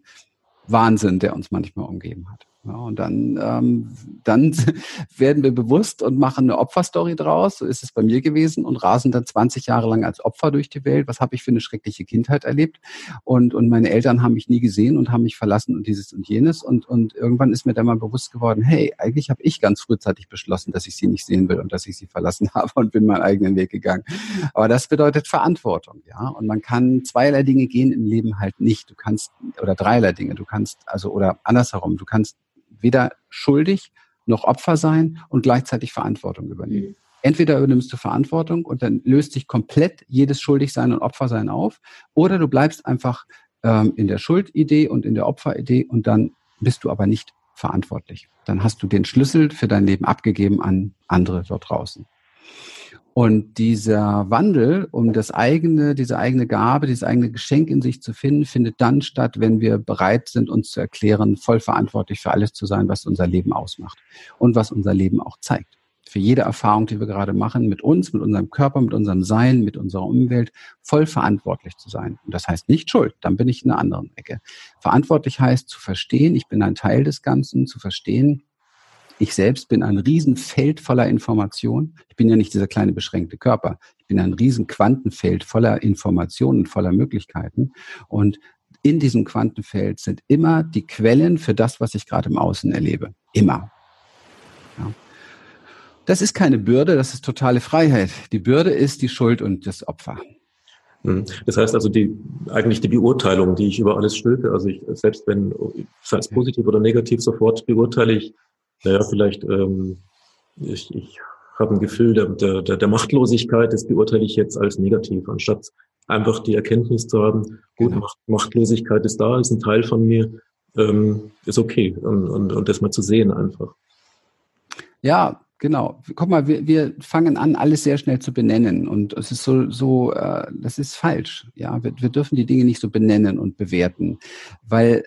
Wahnsinn, der uns manchmal umgeben hat. Ja, und dann, ähm, dann [laughs] werden wir bewusst und machen eine Opferstory draus. So ist es bei mir gewesen und rasen dann 20 Jahre lang als Opfer durch die Welt. Was habe ich für eine schreckliche Kindheit erlebt? Und, und meine Eltern haben mich nie gesehen und haben mich verlassen und dieses und jenes. Und, und irgendwann ist mir dann mal bewusst geworden, hey, eigentlich habe ich ganz frühzeitig beschlossen, dass ich sie nicht sehen will und dass ich sie verlassen [laughs] habe und bin meinen eigenen Weg gegangen. Aber das bedeutet Verantwortung, ja. Und man kann zweierlei Dinge gehen im Leben halt nicht. Du kannst, oder dreierlei Dinge. Du kannst, also, oder andersherum, du kannst weder schuldig noch Opfer sein und gleichzeitig Verantwortung übernehmen. Mhm. Entweder übernimmst du Verantwortung und dann löst sich komplett jedes Schuldigsein und Opfersein auf, oder du bleibst einfach ähm, in der Schuldidee und in der Opferidee und dann bist du aber nicht verantwortlich. Dann hast du den Schlüssel für dein Leben abgegeben an andere dort draußen. Und dieser Wandel, um das eigene, diese eigene Gabe, dieses eigene Geschenk in sich zu finden, findet dann statt, wenn wir bereit sind, uns zu erklären, voll verantwortlich für alles zu sein, was unser Leben ausmacht und was unser Leben auch zeigt. Für jede Erfahrung, die wir gerade machen, mit uns, mit unserem Körper, mit unserem Sein, mit unserer Umwelt, voll verantwortlich zu sein. Und das heißt nicht Schuld, dann bin ich in einer anderen Ecke. Verantwortlich heißt zu verstehen, ich bin ein Teil des Ganzen, zu verstehen, ich selbst bin ein Riesenfeld voller Information. Ich bin ja nicht dieser kleine beschränkte Körper. Ich bin ein riesen Quantenfeld voller Informationen, voller Möglichkeiten. Und in diesem Quantenfeld sind immer die Quellen für das, was ich gerade im Außen erlebe. Immer. Ja. Das ist keine Bürde, das ist totale Freiheit. Die Bürde ist die Schuld und das Opfer. Hm. Das heißt also, die, eigentlich die Beurteilung, die ich über alles stülpe, also ich, selbst wenn, sei es positiv oder negativ, sofort beurteile ich naja, vielleicht, ähm, ich, ich habe ein Gefühl der, der, der Machtlosigkeit, das beurteile ich jetzt als negativ, anstatt einfach die Erkenntnis zu haben, gut, genau. Macht, Machtlosigkeit ist da, ist ein Teil von mir, ähm, ist okay und, und, und das mal zu sehen einfach. Ja, genau. Guck mal, wir, wir fangen an, alles sehr schnell zu benennen und es ist so, so, äh, das ist falsch. Ja, wir, wir dürfen die Dinge nicht so benennen und bewerten, weil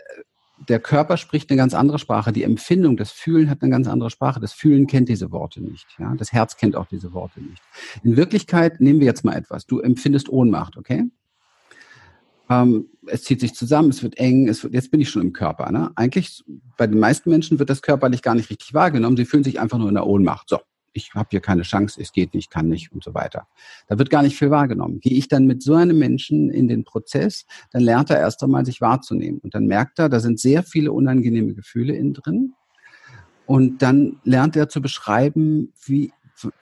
der Körper spricht eine ganz andere Sprache. Die Empfindung, das Fühlen hat eine ganz andere Sprache. Das Fühlen kennt diese Worte nicht. Ja? Das Herz kennt auch diese Worte nicht. In Wirklichkeit nehmen wir jetzt mal etwas. Du empfindest Ohnmacht, okay? Ähm, es zieht sich zusammen, es wird eng, es wird, jetzt bin ich schon im Körper. Ne? Eigentlich, bei den meisten Menschen wird das körperlich gar nicht richtig wahrgenommen. Sie fühlen sich einfach nur in der Ohnmacht. So, ich habe hier keine Chance, es geht nicht, kann nicht und so weiter. Da wird gar nicht viel wahrgenommen. Gehe ich dann mit so einem Menschen in den Prozess, dann lernt er erst einmal, sich wahrzunehmen. Und dann merkt er, da sind sehr viele unangenehme Gefühle innen drin. Und dann lernt er zu beschreiben, wie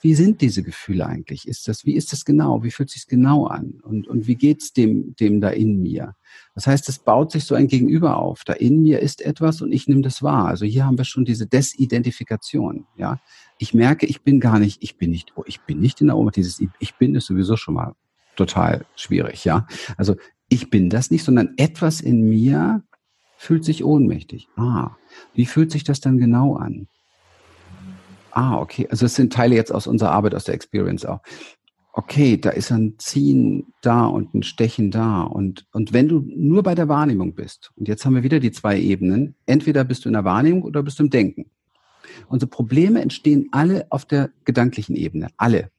wie sind diese Gefühle eigentlich? Ist das, wie ist das genau? Wie fühlt sich genau an? Und, und wie geht's dem, dem da in mir? Das heißt, es baut sich so ein Gegenüber auf. Da in mir ist etwas und ich nehme das wahr. Also hier haben wir schon diese Desidentifikation. Ja, ich merke, ich bin gar nicht, ich bin nicht, oh, ich bin nicht in der Ohnmacht. Dieses Ich bin ist sowieso schon mal total schwierig. Ja, also ich bin das nicht, sondern etwas in mir fühlt sich ohnmächtig. Ah, wie fühlt sich das dann genau an? Ah, okay. Also es sind Teile jetzt aus unserer Arbeit, aus der Experience auch. Okay, da ist ein Ziehen da und ein Stechen da. Und, und wenn du nur bei der Wahrnehmung bist, und jetzt haben wir wieder die zwei Ebenen, entweder bist du in der Wahrnehmung oder bist du im Denken. Unsere Probleme entstehen alle auf der gedanklichen Ebene. Alle.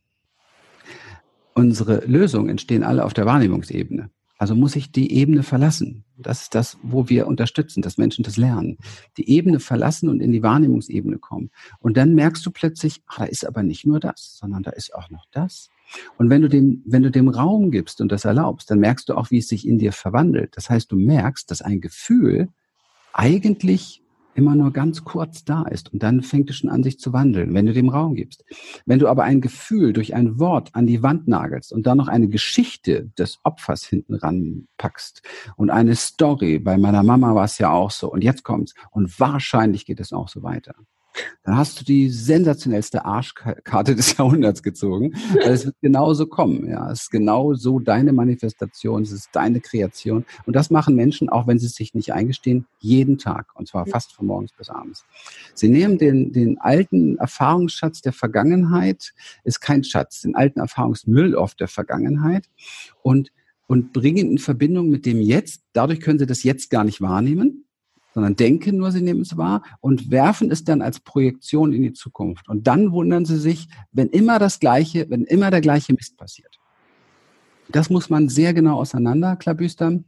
Unsere Lösungen entstehen alle auf der Wahrnehmungsebene. Also muss ich die Ebene verlassen. Das ist das, wo wir unterstützen, dass Menschen das lernen. Die Ebene verlassen und in die Wahrnehmungsebene kommen. Und dann merkst du plötzlich, ach, da ist aber nicht nur das, sondern da ist auch noch das. Und wenn du dem, wenn du dem Raum gibst und das erlaubst, dann merkst du auch, wie es sich in dir verwandelt. Das heißt, du merkst, dass ein Gefühl eigentlich immer nur ganz kurz da ist und dann fängt es schon an, sich zu wandeln, wenn du dem Raum gibst. Wenn du aber ein Gefühl durch ein Wort an die Wand nagelst und dann noch eine Geschichte des Opfers hinten ranpackst und eine Story, bei meiner Mama war es ja auch so und jetzt kommt's und wahrscheinlich geht es auch so weiter dann hast du die sensationellste Arschkarte [laughs] des Jahrhunderts gezogen, weil es wird genauso kommen. Ja, es ist genau so deine Manifestation, es ist deine Kreation. Und das machen Menschen, auch wenn sie es sich nicht eingestehen, jeden Tag. Und zwar fast von morgens bis abends. Sie nehmen den, den alten Erfahrungsschatz der Vergangenheit, ist kein Schatz, den alten Erfahrungsmüll oft der Vergangenheit und, und bringen in Verbindung mit dem Jetzt. Dadurch können sie das Jetzt gar nicht wahrnehmen sondern denken nur, sie nehmen es wahr und werfen es dann als Projektion in die Zukunft. Und dann wundern sie sich, wenn immer das Gleiche, wenn immer der gleiche Mist passiert. Das muss man sehr genau auseinanderklabüstern.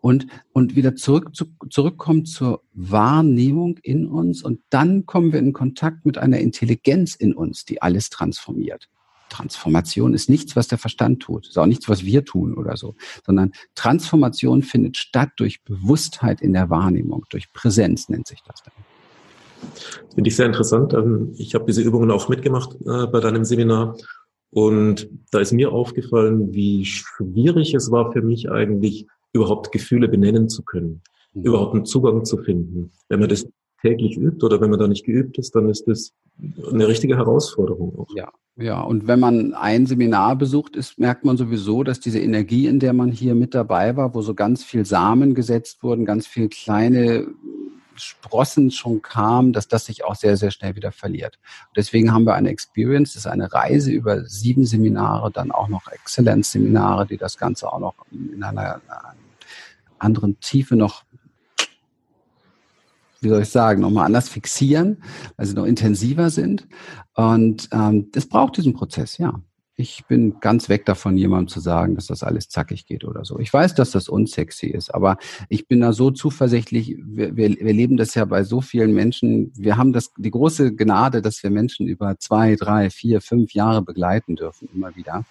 Und, und wieder zurück zu, zurückkommen zur Wahrnehmung in uns und dann kommen wir in Kontakt mit einer Intelligenz in uns, die alles transformiert. Transformation ist nichts, was der Verstand tut, ist auch nichts, was wir tun oder so, sondern Transformation findet statt durch Bewusstheit in der Wahrnehmung, durch Präsenz nennt sich das dann. Das finde ich sehr interessant. Ähm, ich habe diese Übungen auch mitgemacht äh, bei deinem Seminar und da ist mir aufgefallen, wie schwierig es war für mich eigentlich, überhaupt Gefühle benennen zu können, mhm. überhaupt einen Zugang zu finden. Wenn man das täglich übt oder wenn man da nicht geübt ist, dann ist das eine richtige Herausforderung auch. Ja, ja. Und wenn man ein Seminar besucht ist, merkt man sowieso, dass diese Energie, in der man hier mit dabei war, wo so ganz viel Samen gesetzt wurden, ganz viel kleine Sprossen schon kam, dass das sich auch sehr, sehr schnell wieder verliert. Deswegen haben wir eine Experience, das ist eine Reise über sieben Seminare, dann auch noch Exzellenzseminare, die das Ganze auch noch in einer anderen Tiefe noch wie soll ich sagen, nochmal anders fixieren, weil sie noch intensiver sind. Und ähm, das braucht diesen Prozess, ja. Ich bin ganz weg davon, jemandem zu sagen, dass das alles zackig geht oder so. Ich weiß, dass das unsexy ist, aber ich bin da so zuversichtlich. Wir, wir, wir leben das ja bei so vielen Menschen. Wir haben das, die große Gnade, dass wir Menschen über zwei, drei, vier, fünf Jahre begleiten dürfen, immer wieder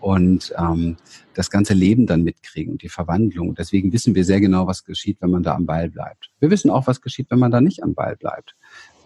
und ähm, das ganze Leben dann mitkriegen und die Verwandlung. Deswegen wissen wir sehr genau, was geschieht, wenn man da am Ball bleibt. Wir wissen auch, was geschieht, wenn man da nicht am Ball bleibt.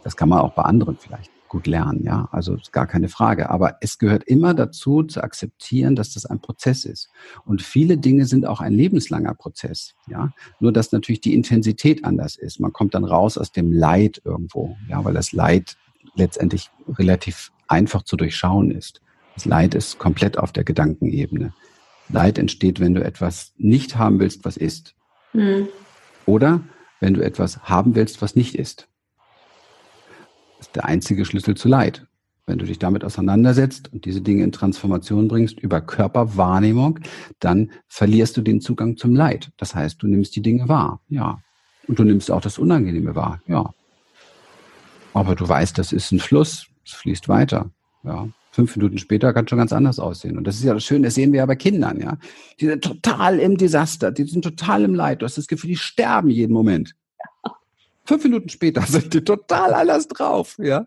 Das kann man auch bei anderen vielleicht gut lernen, ja. Also gar keine Frage. Aber es gehört immer dazu, zu akzeptieren, dass das ein Prozess ist. Und viele Dinge sind auch ein lebenslanger Prozess, ja. Nur, dass natürlich die Intensität anders ist. Man kommt dann raus aus dem Leid irgendwo, ja, weil das Leid letztendlich relativ einfach zu durchschauen ist. Das Leid ist komplett auf der Gedankenebene. Leid entsteht, wenn du etwas nicht haben willst, was ist. Mhm. Oder wenn du etwas haben willst, was nicht ist. Das ist der einzige Schlüssel zu Leid. Wenn du dich damit auseinandersetzt und diese Dinge in Transformation bringst über Körperwahrnehmung, dann verlierst du den Zugang zum Leid. Das heißt, du nimmst die Dinge wahr, ja. Und du nimmst auch das Unangenehme wahr, ja. Aber du weißt, das ist ein Fluss, es fließt weiter, ja. Fünf Minuten später kann schon ganz anders aussehen. Und das ist ja das Schöne, das sehen wir ja bei Kindern, ja. Die sind total im Desaster, die sind total im Leid. Du hast das Gefühl, die sterben jeden Moment. [laughs] Fünf Minuten später sind die total anders drauf, ja.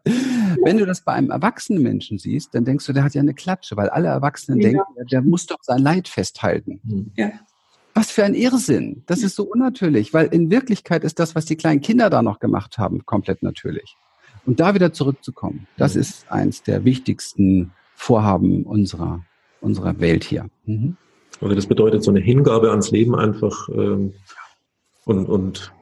Wenn du das bei einem erwachsenen Menschen siehst, dann denkst du, der hat ja eine Klatsche, weil alle Erwachsenen ja. denken, der muss doch sein Leid festhalten. Hm. Ja. Was für ein Irrsinn. Das ist so unnatürlich, weil in Wirklichkeit ist das, was die kleinen Kinder da noch gemacht haben, komplett natürlich. Und da wieder zurückzukommen, das mhm. ist eins der wichtigsten Vorhaben unserer, unserer Welt hier. Mhm. Also das bedeutet so eine Hingabe ans Leben einfach ähm, und, und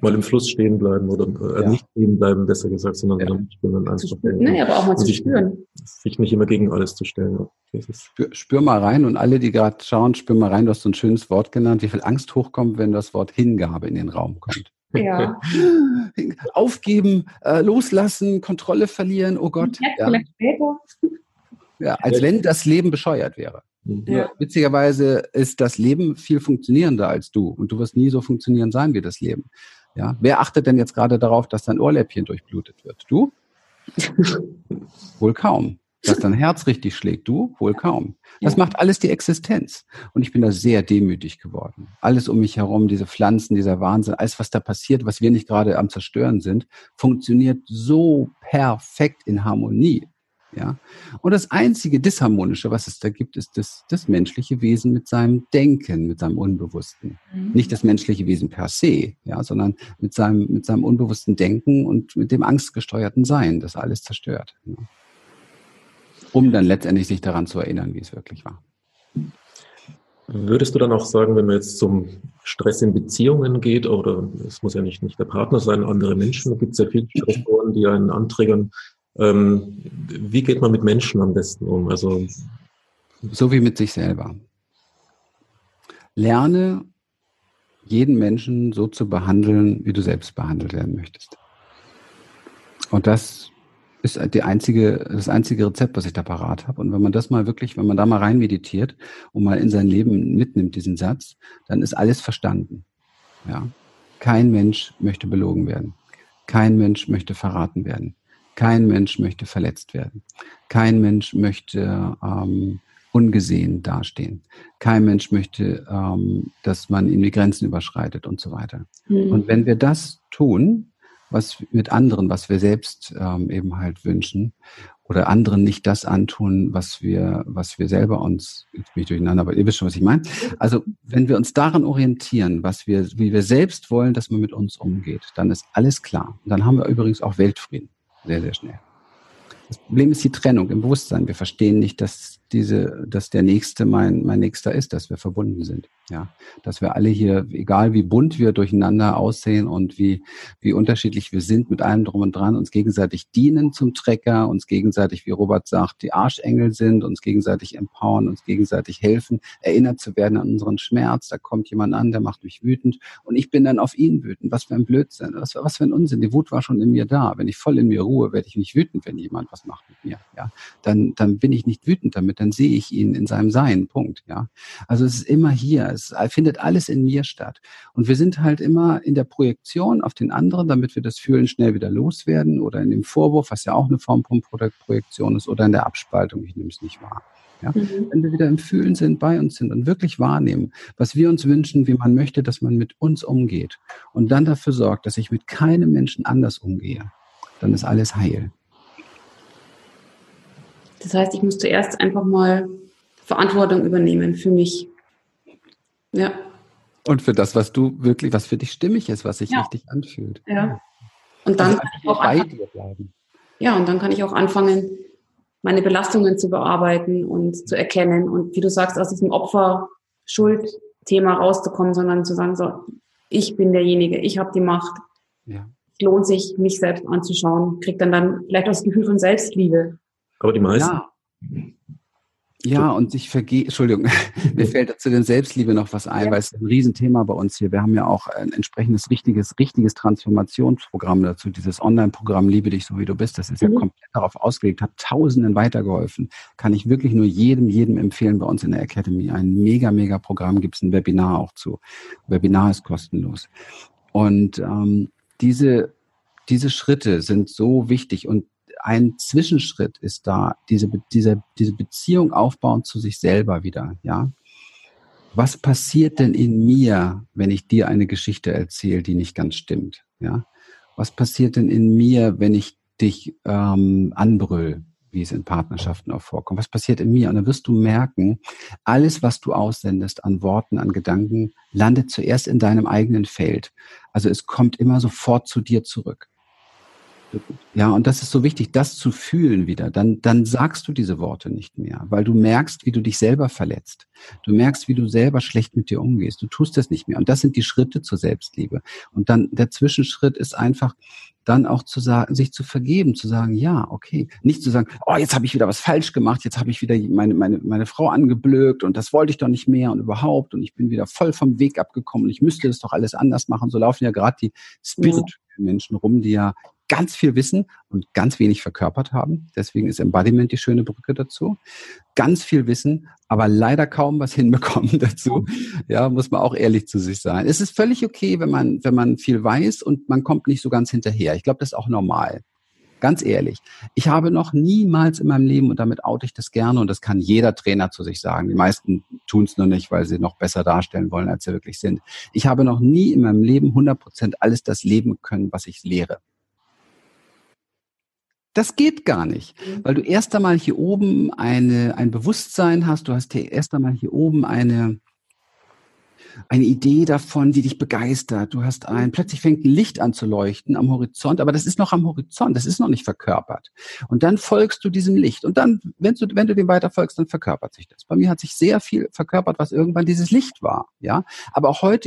mal im Fluss stehen bleiben oder äh, ja. nicht stehen bleiben, besser gesagt, sondern ja. dann einfach spüren. Nee, aber auch mal zu spüren. Sich nicht immer gegen alles zu stellen. Spür, spür, mal rein und alle, die gerade schauen, spür mal rein, du hast so ein schönes Wort genannt, wie viel Angst hochkommt, wenn das Wort Hingabe in den Raum kommt. Ja. [laughs] Aufgeben, äh, loslassen, Kontrolle verlieren, oh Gott. Ja, ja. ja, als wenn das Leben bescheuert wäre. Mhm. Ja. Witzigerweise ist das Leben viel funktionierender als du und du wirst nie so funktionieren sein wie das Leben. Ja, wer achtet denn jetzt gerade darauf, dass dein Ohrläppchen durchblutet wird? Du? [laughs] Wohl kaum dass dein Herz richtig schlägt. Du? Wohl kaum. Das ja. macht alles die Existenz. Und ich bin da sehr demütig geworden. Alles um mich herum, diese Pflanzen, dieser Wahnsinn, alles, was da passiert, was wir nicht gerade am Zerstören sind, funktioniert so perfekt in Harmonie. Ja. Und das einzige Disharmonische, was es da gibt, ist das, das menschliche Wesen mit seinem Denken, mit seinem Unbewussten. Mhm. Nicht das menschliche Wesen per se, ja, sondern mit seinem, mit seinem unbewussten Denken und mit dem angstgesteuerten Sein, das alles zerstört. Ja um dann letztendlich sich daran zu erinnern, wie es wirklich war. Würdest du dann auch sagen, wenn man jetzt zum Stress in Beziehungen geht, oder es muss ja nicht, nicht der Partner sein, andere Menschen, da gibt es ja viele Stressoren, die einen anträgern. Ähm, wie geht man mit Menschen am besten um? Also so wie mit sich selber. Lerne jeden Menschen so zu behandeln, wie du selbst behandelt werden möchtest. Und das ist die einzige, das einzige Rezept, was ich da parat habe. Und wenn man das mal wirklich, wenn man da mal rein meditiert und mal in sein Leben mitnimmt, diesen Satz, dann ist alles verstanden. Ja. Kein Mensch möchte belogen werden. Kein Mensch möchte verraten werden. Kein Mensch möchte verletzt werden. Kein Mensch möchte ähm, ungesehen dastehen. Kein Mensch möchte, ähm, dass man ihm die Grenzen überschreitet und so weiter. Mhm. Und wenn wir das tun, was mit anderen, was wir selbst ähm, eben halt wünschen, oder anderen nicht das antun, was wir, was wir selber uns, jetzt bin ich durcheinander, aber ihr wisst schon, was ich meine. Also, wenn wir uns daran orientieren, was wir, wie wir selbst wollen, dass man mit uns umgeht, dann ist alles klar. Dann haben wir übrigens auch Weltfrieden. Sehr, sehr schnell. Das Problem ist die Trennung im Bewusstsein. Wir verstehen nicht, dass diese, dass der Nächste mein, mein Nächster ist, dass wir verbunden sind. Ja, dass wir alle hier, egal wie bunt wir durcheinander aussehen und wie, wie unterschiedlich wir sind mit allem drum und dran, uns gegenseitig dienen zum Trecker, uns gegenseitig, wie Robert sagt, die Arschengel sind, uns gegenseitig empowern, uns gegenseitig helfen, erinnert zu werden an unseren Schmerz. Da kommt jemand an, der macht mich wütend und ich bin dann auf ihn wütend. Was für ein Blödsinn, was, was für ein Unsinn. Die Wut war schon in mir da. Wenn ich voll in mir ruhe, werde ich nicht wütend, wenn jemand was macht mit mir. Ja, dann, dann bin ich nicht wütend damit, dann sehe ich ihn in seinem Sein. Punkt. Ja, also es ist immer hier. Es findet alles in mir statt. Und wir sind halt immer in der Projektion auf den anderen, damit wir das Fühlen schnell wieder loswerden oder in dem Vorwurf, was ja auch eine Form von Projektion ist, oder in der Abspaltung. Ich nehme es nicht wahr. Ja? Mhm. Wenn wir wieder im Fühlen sind, bei uns sind und wirklich wahrnehmen, was wir uns wünschen, wie man möchte, dass man mit uns umgeht und dann dafür sorgt, dass ich mit keinem Menschen anders umgehe, dann ist alles heil. Das heißt, ich muss zuerst einfach mal Verantwortung übernehmen für mich. Ja. Und für das, was du wirklich, was für dich stimmig ist, was sich ja. richtig anfühlt. Ja. Und dann also kann ich auch bei dir bleiben. Ja, und dann kann ich auch anfangen, meine Belastungen zu bearbeiten und zu erkennen und wie du sagst, aus diesem Opfer-Schuld-Thema rauszukommen, sondern zu sagen, so, ich bin derjenige, ich habe die Macht. Ja. Es lohnt sich, mich selbst anzuschauen, kriegt dann dann vielleicht auch das Gefühl von Selbstliebe. Aber die meisten, ja. Ja, und sich vergeht, Entschuldigung, [laughs] mir fällt dazu den Selbstliebe noch was ein, ja. weil es ein Riesenthema bei uns hier. Wir haben ja auch ein entsprechendes richtiges, richtiges Transformationsprogramm dazu. Dieses Online-Programm Liebe dich so wie du bist, das ist ja mhm. komplett darauf ausgelegt, hat Tausenden weitergeholfen. Kann ich wirklich nur jedem, jedem empfehlen bei uns in der Academy. Ein mega, mega Programm gibt es ein Webinar auch zu. Webinar ist kostenlos. Und ähm, diese, diese Schritte sind so wichtig und ein Zwischenschritt ist da, diese, diese, diese Beziehung aufbauen zu sich selber wieder, ja. Was passiert denn in mir, wenn ich dir eine Geschichte erzähle, die nicht ganz stimmt, ja? Was passiert denn in mir, wenn ich dich ähm, anbrüll, wie es in Partnerschaften auch vorkommt? Was passiert in mir? Und dann wirst du merken, alles, was du aussendest an Worten, an Gedanken, landet zuerst in deinem eigenen Feld. Also es kommt immer sofort zu dir zurück. Ja, und das ist so wichtig, das zu fühlen wieder. Dann, dann sagst du diese Worte nicht mehr, weil du merkst, wie du dich selber verletzt. Du merkst, wie du selber schlecht mit dir umgehst. Du tust das nicht mehr. Und das sind die Schritte zur Selbstliebe. Und dann der Zwischenschritt ist einfach, dann auch zu sagen, sich zu vergeben, zu sagen, ja, okay, nicht zu sagen, oh, jetzt habe ich wieder was falsch gemacht, jetzt habe ich wieder meine, meine, meine Frau angeblökt und das wollte ich doch nicht mehr und überhaupt und ich bin wieder voll vom Weg abgekommen und ich müsste das doch alles anders machen. So laufen ja gerade die spirituellen Menschen rum, die ja ganz viel wissen und ganz wenig verkörpert haben. Deswegen ist Embodiment die schöne Brücke dazu. Ganz viel Wissen, aber leider kaum was [laughs] hinbekommen dazu. Ja, muss man auch ehrlich zu sich sein. Es ist völlig okay, wenn man, wenn man viel weiß und man kommt nicht so ganz hinterher. Ich glaube, das ist auch normal. Ganz ehrlich, ich habe noch niemals in meinem Leben, und damit oute ich das gerne, und das kann jeder Trainer zu sich sagen, die meisten tun es nur nicht, weil sie noch besser darstellen wollen, als sie wirklich sind. Ich habe noch nie in meinem Leben 100 Prozent alles das leben können, was ich lehre. Das geht gar nicht, mhm. weil du erst einmal hier oben eine, ein Bewusstsein hast, du hast hier erst einmal hier oben eine, eine Idee davon, die dich begeistert. Du hast ein, plötzlich fängt ein Licht an zu leuchten am Horizont, aber das ist noch am Horizont, das ist noch nicht verkörpert. Und dann folgst du diesem Licht. Und dann, wenn du, wenn du dem weiter folgst, dann verkörpert sich das. Bei mir hat sich sehr viel verkörpert, was irgendwann dieses Licht war, ja. Aber auch heute